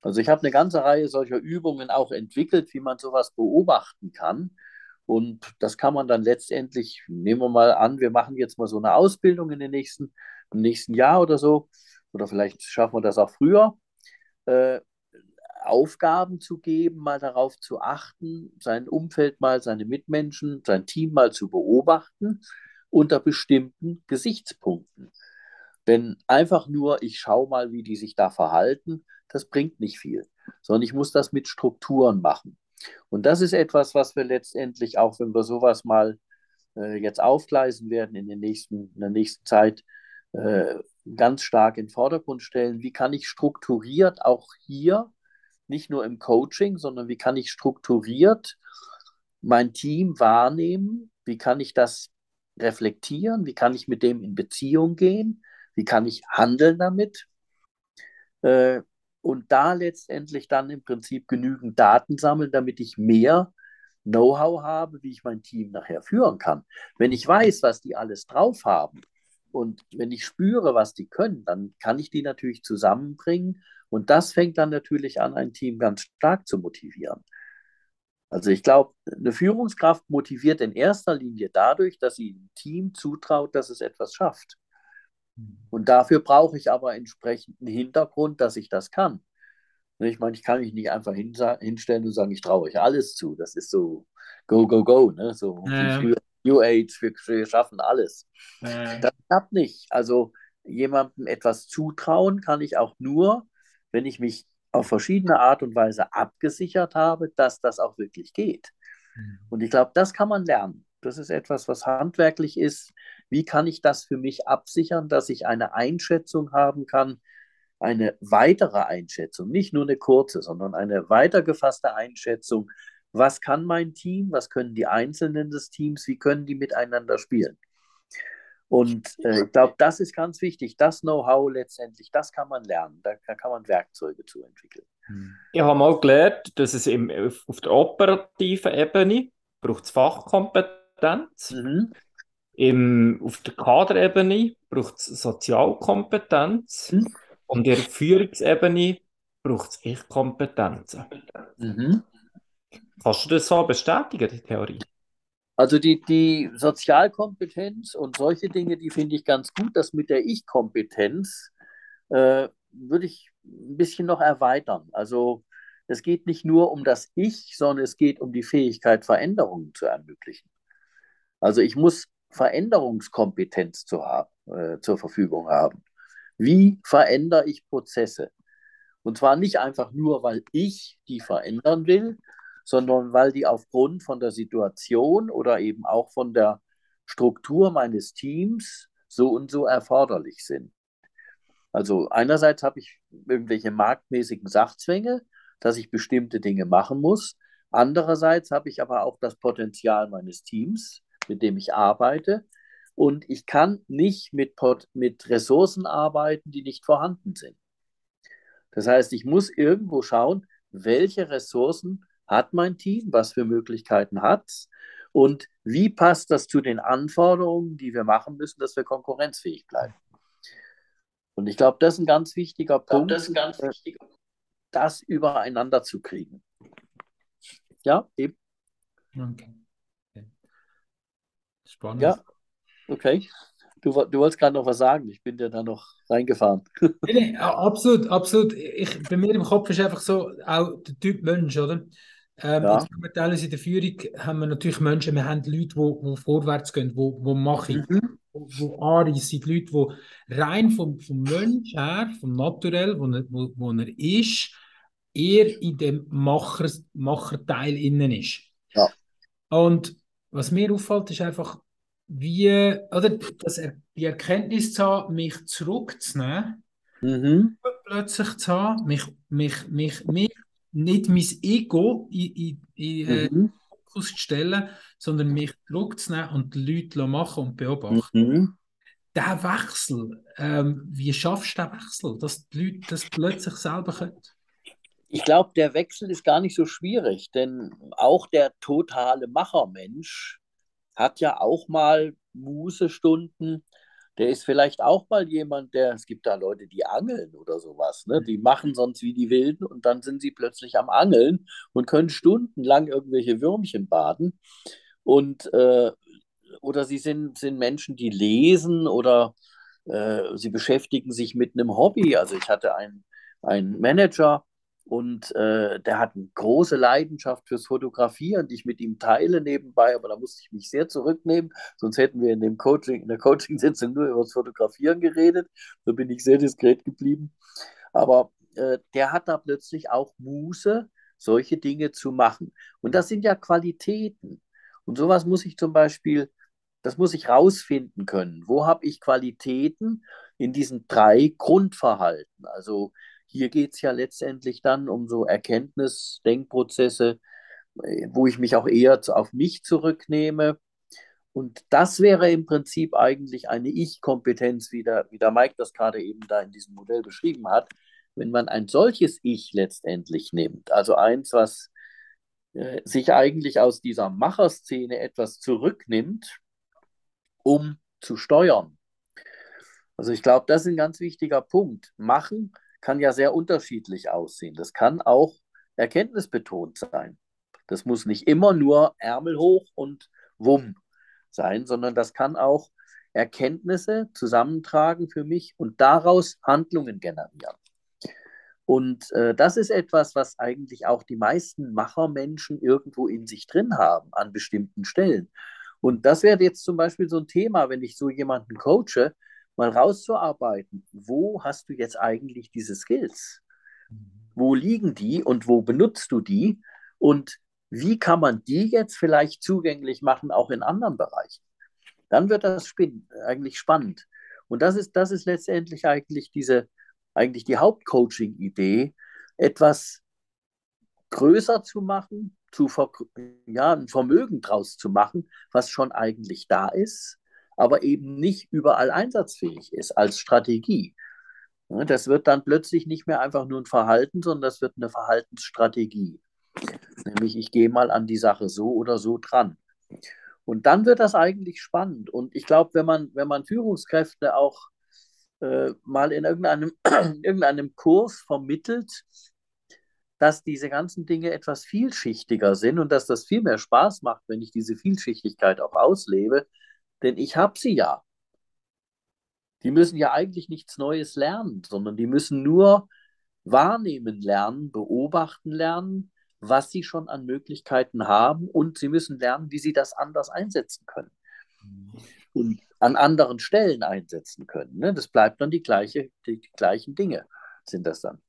Also ich habe eine ganze Reihe solcher Übungen auch entwickelt, wie man sowas beobachten kann. Und das kann man dann letztendlich, nehmen wir mal an, wir machen jetzt mal so eine Ausbildung in den nächsten, im nächsten Jahr oder so, oder vielleicht schaffen wir das auch früher, äh, Aufgaben zu geben, mal darauf zu achten, sein Umfeld mal, seine Mitmenschen, sein Team mal zu beobachten unter bestimmten Gesichtspunkten. Denn einfach nur, ich schaue mal, wie die sich da verhalten, das bringt nicht viel, sondern ich muss das mit Strukturen machen. Und das ist etwas, was wir letztendlich auch, wenn wir sowas mal äh, jetzt aufgleisen werden in, den nächsten, in der nächsten Zeit, äh, ganz stark in den Vordergrund stellen. Wie kann ich strukturiert auch hier, nicht nur im Coaching, sondern wie kann ich strukturiert mein Team wahrnehmen? Wie kann ich das reflektieren, wie kann ich mit dem in Beziehung gehen, wie kann ich handeln damit äh, und da letztendlich dann im Prinzip genügend Daten sammeln, damit ich mehr Know-how habe, wie ich mein Team nachher führen kann. Wenn ich weiß, was die alles drauf haben und wenn ich spüre, was die können, dann kann ich die natürlich zusammenbringen und das fängt dann natürlich an, ein Team ganz stark zu motivieren. Also ich glaube, eine Führungskraft motiviert in erster Linie dadurch, dass sie dem Team zutraut, dass es etwas schafft. Und dafür brauche ich aber entsprechenden Hintergrund, dass ich das kann. Ich meine, ich kann mich nicht einfach hinstellen und sagen, ich traue euch alles zu. Das ist so go, go, go. Ne? So ja. früher New Age, wir, wir schaffen alles. Ja. Das klappt nicht. Also jemandem etwas zutrauen kann ich auch nur, wenn ich mich auf verschiedene Art und Weise abgesichert habe, dass das auch wirklich geht. Mhm. Und ich glaube, das kann man lernen. Das ist etwas, was handwerklich ist. Wie kann ich das für mich absichern, dass ich eine Einschätzung haben kann, eine weitere Einschätzung, nicht nur eine kurze, sondern eine weitergefasste Einschätzung. Was kann mein Team? Was können die Einzelnen des Teams? Wie können die miteinander spielen? Und äh, ich glaube, das ist ganz wichtig. Das Know-how letztendlich, das kann man lernen. Da, da, kann man Werkzeuge zu entwickeln. Ich habe mal gelernt, dass es im, auf der operativen Ebene braucht es Fachkompetenz. Mhm. Im, auf der Kaderebene braucht es Sozialkompetenz. Mhm. Und in der Führungsebene braucht es Ich-Kompetenzen. Mhm. Kannst du das so bestätigen, die Theorie? Also die, die Sozialkompetenz und solche Dinge, die finde ich ganz gut. Das mit der Ich-Kompetenz äh, würde ich ein bisschen noch erweitern. Also es geht nicht nur um das Ich, sondern es geht um die Fähigkeit, Veränderungen zu ermöglichen. Also ich muss Veränderungskompetenz zu haben, äh, zur Verfügung haben. Wie verändere ich Prozesse? Und zwar nicht einfach nur, weil ich die verändern will, sondern weil die aufgrund von der Situation oder eben auch von der Struktur meines Teams so und so erforderlich sind. Also einerseits habe ich irgendwelche marktmäßigen Sachzwänge, dass ich bestimmte Dinge machen muss. Andererseits habe ich aber auch das Potenzial meines Teams, mit dem ich arbeite. Und ich kann nicht mit, mit Ressourcen arbeiten, die nicht vorhanden sind. Das heißt, ich muss irgendwo schauen, welche Ressourcen hat mein Team, was für Möglichkeiten hat es und wie passt das zu den Anforderungen, die wir machen müssen, dass wir konkurrenzfähig bleiben. Und ich glaube, das ist ein ganz wichtiger Punkt, das, ganz äh, wichtiger. das übereinander zu kriegen. Ja, eben. Okay. Spannend. Ja, okay. Du, du wolltest gerade noch was sagen, ich bin ja da noch reingefahren. nee, nee, absolut, absolut. Ich, bei mir im Kopf ist einfach so auch der Typ Mensch, oder? Ähm, ja. Teilweise in der Führung haben wir natürlich Menschen, wir haben Leute, die, die vorwärts gehen, die, die machen, mhm. die anreissen, Leute, die rein vom, vom Mensch her, vom Naturell, wo er, wo, wo er ist, eher in dem Macher, Macherteil innen ist. Ja. Und was mir auffällt, ist einfach, wie, oder dass er die Erkenntnis zu haben, mich zurückzunehmen, mhm. plötzlich zu haben, mich, mich, mich, mich nicht mein Ego in, in, in äh, mhm. Fokus zu stellen, sondern mich zurückzunehmen und die Leute machen und beobachten. Mhm. Der Wechsel, ähm, wie schaffst du den Wechsel, dass die Leute das plötzlich selber können? Ich glaube, der Wechsel ist gar nicht so schwierig, denn auch der totale Machermensch hat ja auch mal Mußestunden, der ist vielleicht auch mal jemand, der, es gibt da Leute, die angeln oder sowas, ne? die machen sonst wie die Wilden und dann sind sie plötzlich am Angeln und können stundenlang irgendwelche Würmchen baden. Und, äh, oder sie sind, sind Menschen, die lesen oder äh, sie beschäftigen sich mit einem Hobby. Also ich hatte einen, einen Manager, und äh, der hat eine große Leidenschaft fürs Fotografieren, die ich mit ihm teile nebenbei, aber da musste ich mich sehr zurücknehmen, sonst hätten wir in dem Coaching, in der Coaching-Sitzung nur über das Fotografieren geredet. Da bin ich sehr diskret geblieben. Aber äh, der hat da plötzlich auch Muße, solche Dinge zu machen. Und das sind ja Qualitäten. Und sowas muss ich zum Beispiel, das muss ich rausfinden können. Wo habe ich Qualitäten in diesen drei Grundverhalten? Also hier geht es ja letztendlich dann um so Erkenntnis-Denkprozesse, äh, wo ich mich auch eher auf mich zurücknehme. Und das wäre im Prinzip eigentlich eine Ich-Kompetenz, wie der, wie der Mike das gerade eben da in diesem Modell beschrieben hat. Wenn man ein solches Ich letztendlich nimmt, also eins, was äh, sich eigentlich aus dieser Macherszene etwas zurücknimmt, um zu steuern. Also ich glaube, das ist ein ganz wichtiger Punkt. Machen kann ja sehr unterschiedlich aussehen. Das kann auch erkenntnisbetont sein. Das muss nicht immer nur Ärmel hoch und wumm sein, sondern das kann auch Erkenntnisse zusammentragen für mich und daraus Handlungen generieren. Und äh, das ist etwas, was eigentlich auch die meisten Machermenschen irgendwo in sich drin haben, an bestimmten Stellen. Und das wäre jetzt zum Beispiel so ein Thema, wenn ich so jemanden coache, mal rauszuarbeiten, wo hast du jetzt eigentlich diese Skills? wo liegen die und wo benutzt du die und wie kann man die jetzt vielleicht zugänglich machen, auch in anderen Bereichen. Dann wird das eigentlich spannend. Und das ist, das ist letztendlich eigentlich diese, eigentlich die Hauptcoaching-Idee, etwas größer zu machen, zu ja, ein Vermögen draus zu machen, was schon eigentlich da ist, aber eben nicht überall einsatzfähig ist als Strategie. Das wird dann plötzlich nicht mehr einfach nur ein Verhalten, sondern das wird eine Verhaltensstrategie. Nämlich, ich gehe mal an die Sache so oder so dran. Und dann wird das eigentlich spannend. Und ich glaube, wenn man, wenn man Führungskräfte auch äh, mal in irgendeinem, in irgendeinem Kurs vermittelt, dass diese ganzen Dinge etwas vielschichtiger sind und dass das viel mehr Spaß macht, wenn ich diese Vielschichtigkeit auch auslebe, denn ich habe sie ja. Die müssen ja eigentlich nichts Neues lernen, sondern die müssen nur wahrnehmen lernen, beobachten lernen, was sie schon an Möglichkeiten haben und sie müssen lernen, wie sie das anders einsetzen können. Und an anderen Stellen einsetzen können. Ne? Das bleibt dann die, gleiche, die, die gleichen Dinge, sind das dann.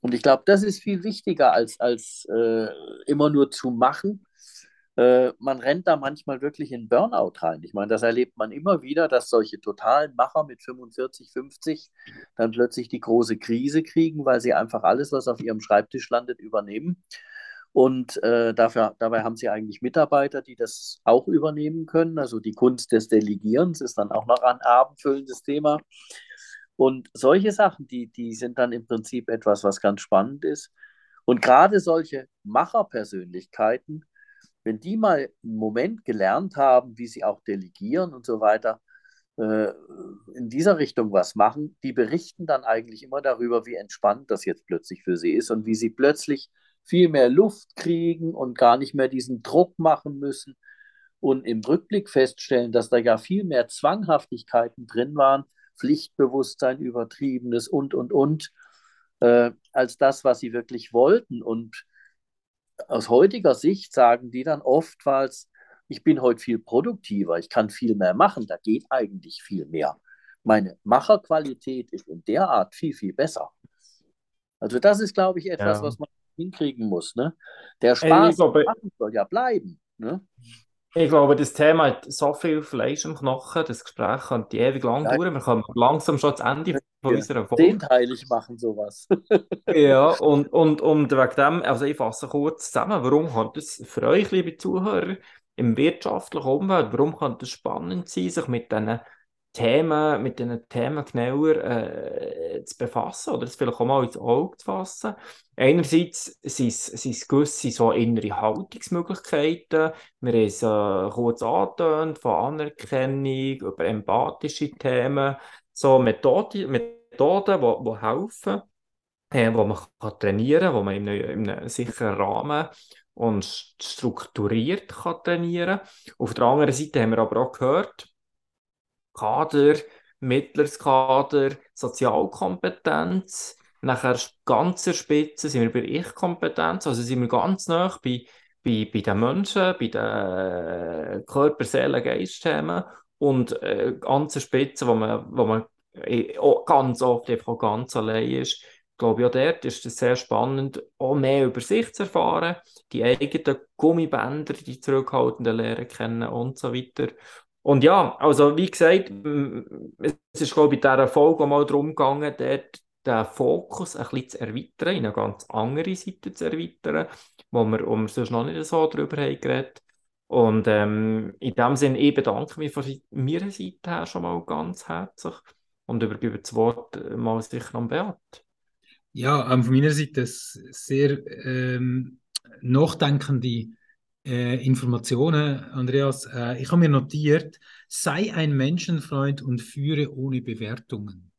Und ich glaube, das ist viel wichtiger als, als äh, immer nur zu machen. Äh, man rennt da manchmal wirklich in Burnout rein. Ich meine, das erlebt man immer wieder, dass solche totalen Macher mit 45, 50 dann plötzlich die große Krise kriegen, weil sie einfach alles, was auf ihrem Schreibtisch landet, übernehmen. Und äh, dafür, dabei haben sie eigentlich Mitarbeiter, die das auch übernehmen können. Also die Kunst des Delegierens ist dann auch noch ein abendfüllendes Thema. Und solche Sachen, die, die sind dann im Prinzip etwas, was ganz spannend ist. Und gerade solche Macherpersönlichkeiten, wenn die mal einen Moment gelernt haben, wie sie auch delegieren und so weiter, äh, in dieser Richtung was machen, die berichten dann eigentlich immer darüber, wie entspannt das jetzt plötzlich für sie ist und wie sie plötzlich viel mehr Luft kriegen und gar nicht mehr diesen Druck machen müssen und im Rückblick feststellen, dass da ja viel mehr Zwanghaftigkeiten drin waren, Pflichtbewusstsein, übertriebenes und, und, und, äh, als das, was sie wirklich wollten. Und aus heutiger Sicht sagen die dann oftmals, ich bin heute viel produktiver, ich kann viel mehr machen, da geht eigentlich viel mehr. Meine Macherqualität ist in der Art viel, viel besser. Also das ist, glaube ich, etwas, ja. was man hinkriegen muss. Ne? Der Spaß Ey, glaube, soll ja bleiben. Ne? Ich glaube, das Thema hat so viel Fleisch im Knochen, das Gespräch könnte ewig lang ja. dauern. Wir kommen langsam schon ans Ende von ja. unserer Folge. Zehnteilig machen sowas. ja, und, und, und wegen dem, also ich fasse kurz zusammen, warum könnte es für euch, liebe Zuhörer, im wirtschaftlichen Umfeld, warum könnte es spannend sein, sich mit diesen Themen, mit diesen Themen genauer äh, zu befassen oder es vielleicht auch mal ins Auge zu fassen. Einerseits sind es, gewisse so innere Haltungsmöglichkeiten. Wir haben es äh, kurz angetönt, von Anerkennung über empathische Themen, so Methoden, Methoden die, die helfen, äh, wo man kann trainieren kann, wo man in einem, in einem sicheren Rahmen und strukturiert kann trainieren kann. Auf der anderen Seite haben wir aber auch gehört, Kader, mittleres Kader, Sozialkompetenz. Nachher ganz Spitze sind wir bei Ich-Kompetenz, also sind wir ganz nah bei, bei, bei den Menschen, bei den Körper, Seele, Geist-Themen und äh, ganz Spitze, wo man, wo man äh, ganz oft einfach ganz allein ist. Ich glaube, auch dort ist es sehr spannend, auch mehr über sich zu erfahren, die eigenen Gummibänder, die zurückhaltenden Lehren kennen und so weiter. Und ja, also wie gesagt, es ist glaube ich in dieser Folge mal darum gegangen, dort den Fokus ein bisschen zu erweitern, in eine ganz andere Seite zu erweitern, wo wir, wo wir sonst noch nicht so darüber haben geredet. Und ähm, in dem Sinne, ich bedanke mich von meiner Seite her schon mal ganz herzlich und übergebe das Wort mal sicher an Beat. Ja, ähm, von meiner Seite sehr ähm, nachdenkende äh, Informationen, Andreas. Äh, ich habe mir notiert, sei ein Menschenfreund und führe ohne Bewertungen.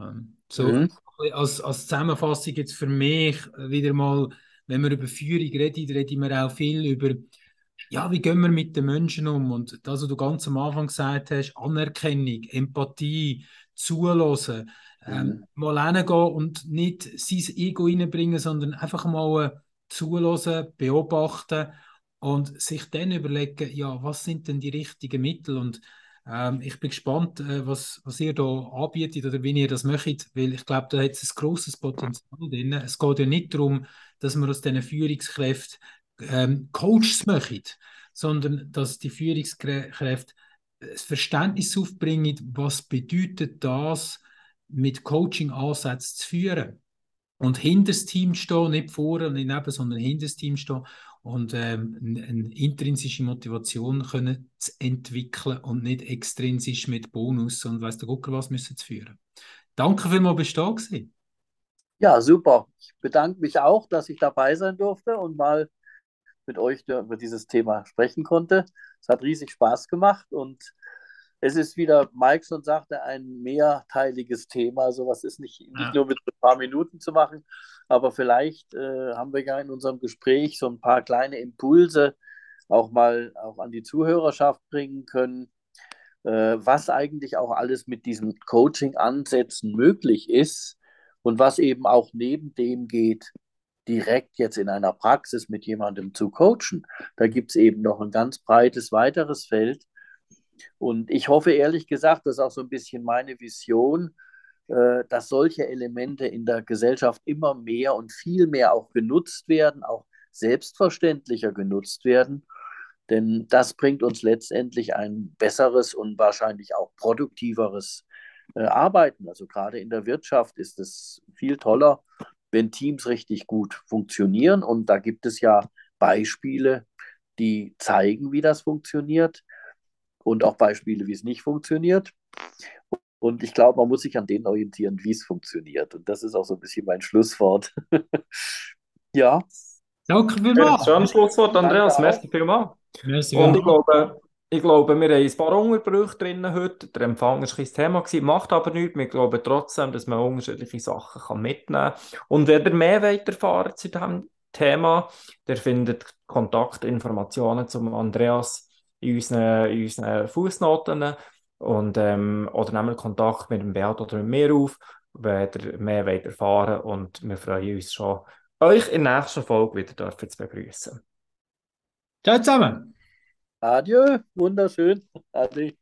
Ähm, so mhm. als, als Zusammenfassung jetzt für mich wieder mal, wenn wir über Führung reden, reden wir auch viel über, ja, wie gehen wir mit den Menschen um? Und das, was du ganz am Anfang gesagt hast, Anerkennung, Empathie, Zulassen, ähm, mhm. mal hingehen und nicht sein Ego reinbringen, sondern einfach mal äh, zulassen, beobachten und sich dann überlegen, ja, was sind denn die richtigen Mittel? Und Ähm, ich bin gespannt, äh, was, was ihr da anbietet oder wie ihr das möchtet, weil ich glaube, da hat es ein grosses Potenzial drin. Es geht ja nicht darum, dass man aus diesen Führungskräften ähm, Coaches machen, sondern dass die Führungskräfte das Verständnis aufbringen, was bedeutet das, mit Coaching-Ansätzen zu führen. Und hinter das Team stehen, nicht vorne und nicht neben, sondern hinter das Team stehen und ähm, eine, intrinsische Motivation können zu entwickeln und nicht extrinsisch mit Bonus und weiss der Gucker was müssen zu führen. Danke vielmals, bist du da. Ja, super. Ich bedanke mich auch, dass ich dabei sein durfte und mal mit euch über dieses Thema sprechen konnte. Es hat riesig Spaß gemacht und es ist wieder, Mike schon sagte, ein mehrteiliges Thema. Sowas also ist nicht, nicht ja. nur mit ein paar Minuten zu machen, aber vielleicht äh, haben wir ja in unserem Gespräch so ein paar kleine Impulse auch mal auch an die Zuhörerschaft bringen können, äh, was eigentlich auch alles mit diesen Coaching-Ansätzen möglich ist und was eben auch neben dem geht, direkt jetzt in einer Praxis mit jemandem zu coachen. Da gibt es eben noch ein ganz breites weiteres Feld. Und ich hoffe ehrlich gesagt, das ist auch so ein bisschen meine Vision, äh, dass solche Elemente in der Gesellschaft immer mehr und viel mehr auch genutzt werden, auch selbstverständlicher genutzt werden. Denn das bringt uns letztendlich ein besseres und wahrscheinlich auch produktiveres äh, Arbeiten. Also gerade in der Wirtschaft ist es viel toller, wenn Teams richtig gut funktionieren. Und da gibt es ja Beispiele, die zeigen, wie das funktioniert und auch Beispiele, wie es nicht funktioniert. Und ich glaube, man muss sich an denen orientieren, wie es funktioniert. Und das ist auch so ein bisschen mein Schlusswort. ja. Danke vielmals. Schönes Schlusswort, Andreas. Merci vielmals. Merci und ich glaube, ich glaube, wir haben ein paar Unterbrüche drin heute. Der Empfang war ein Thema, macht aber nichts. Wir glauben trotzdem, dass man unterschiedliche Sachen kann mitnehmen kann. Und wenn ihr mehr erfahren zu diesem Thema, der findet Kontaktinformationen zum Andreas in unseren, unseren Fußnoten und, ähm, oder nehmen Kontakt mit dem Beat oder mit mir auf, wenn ihr mehr wollt. Und wir freuen uns schon, euch in der nächsten Folge wieder zu begrüßen. Ciao zusammen! Adieu, wunderschön. Ade.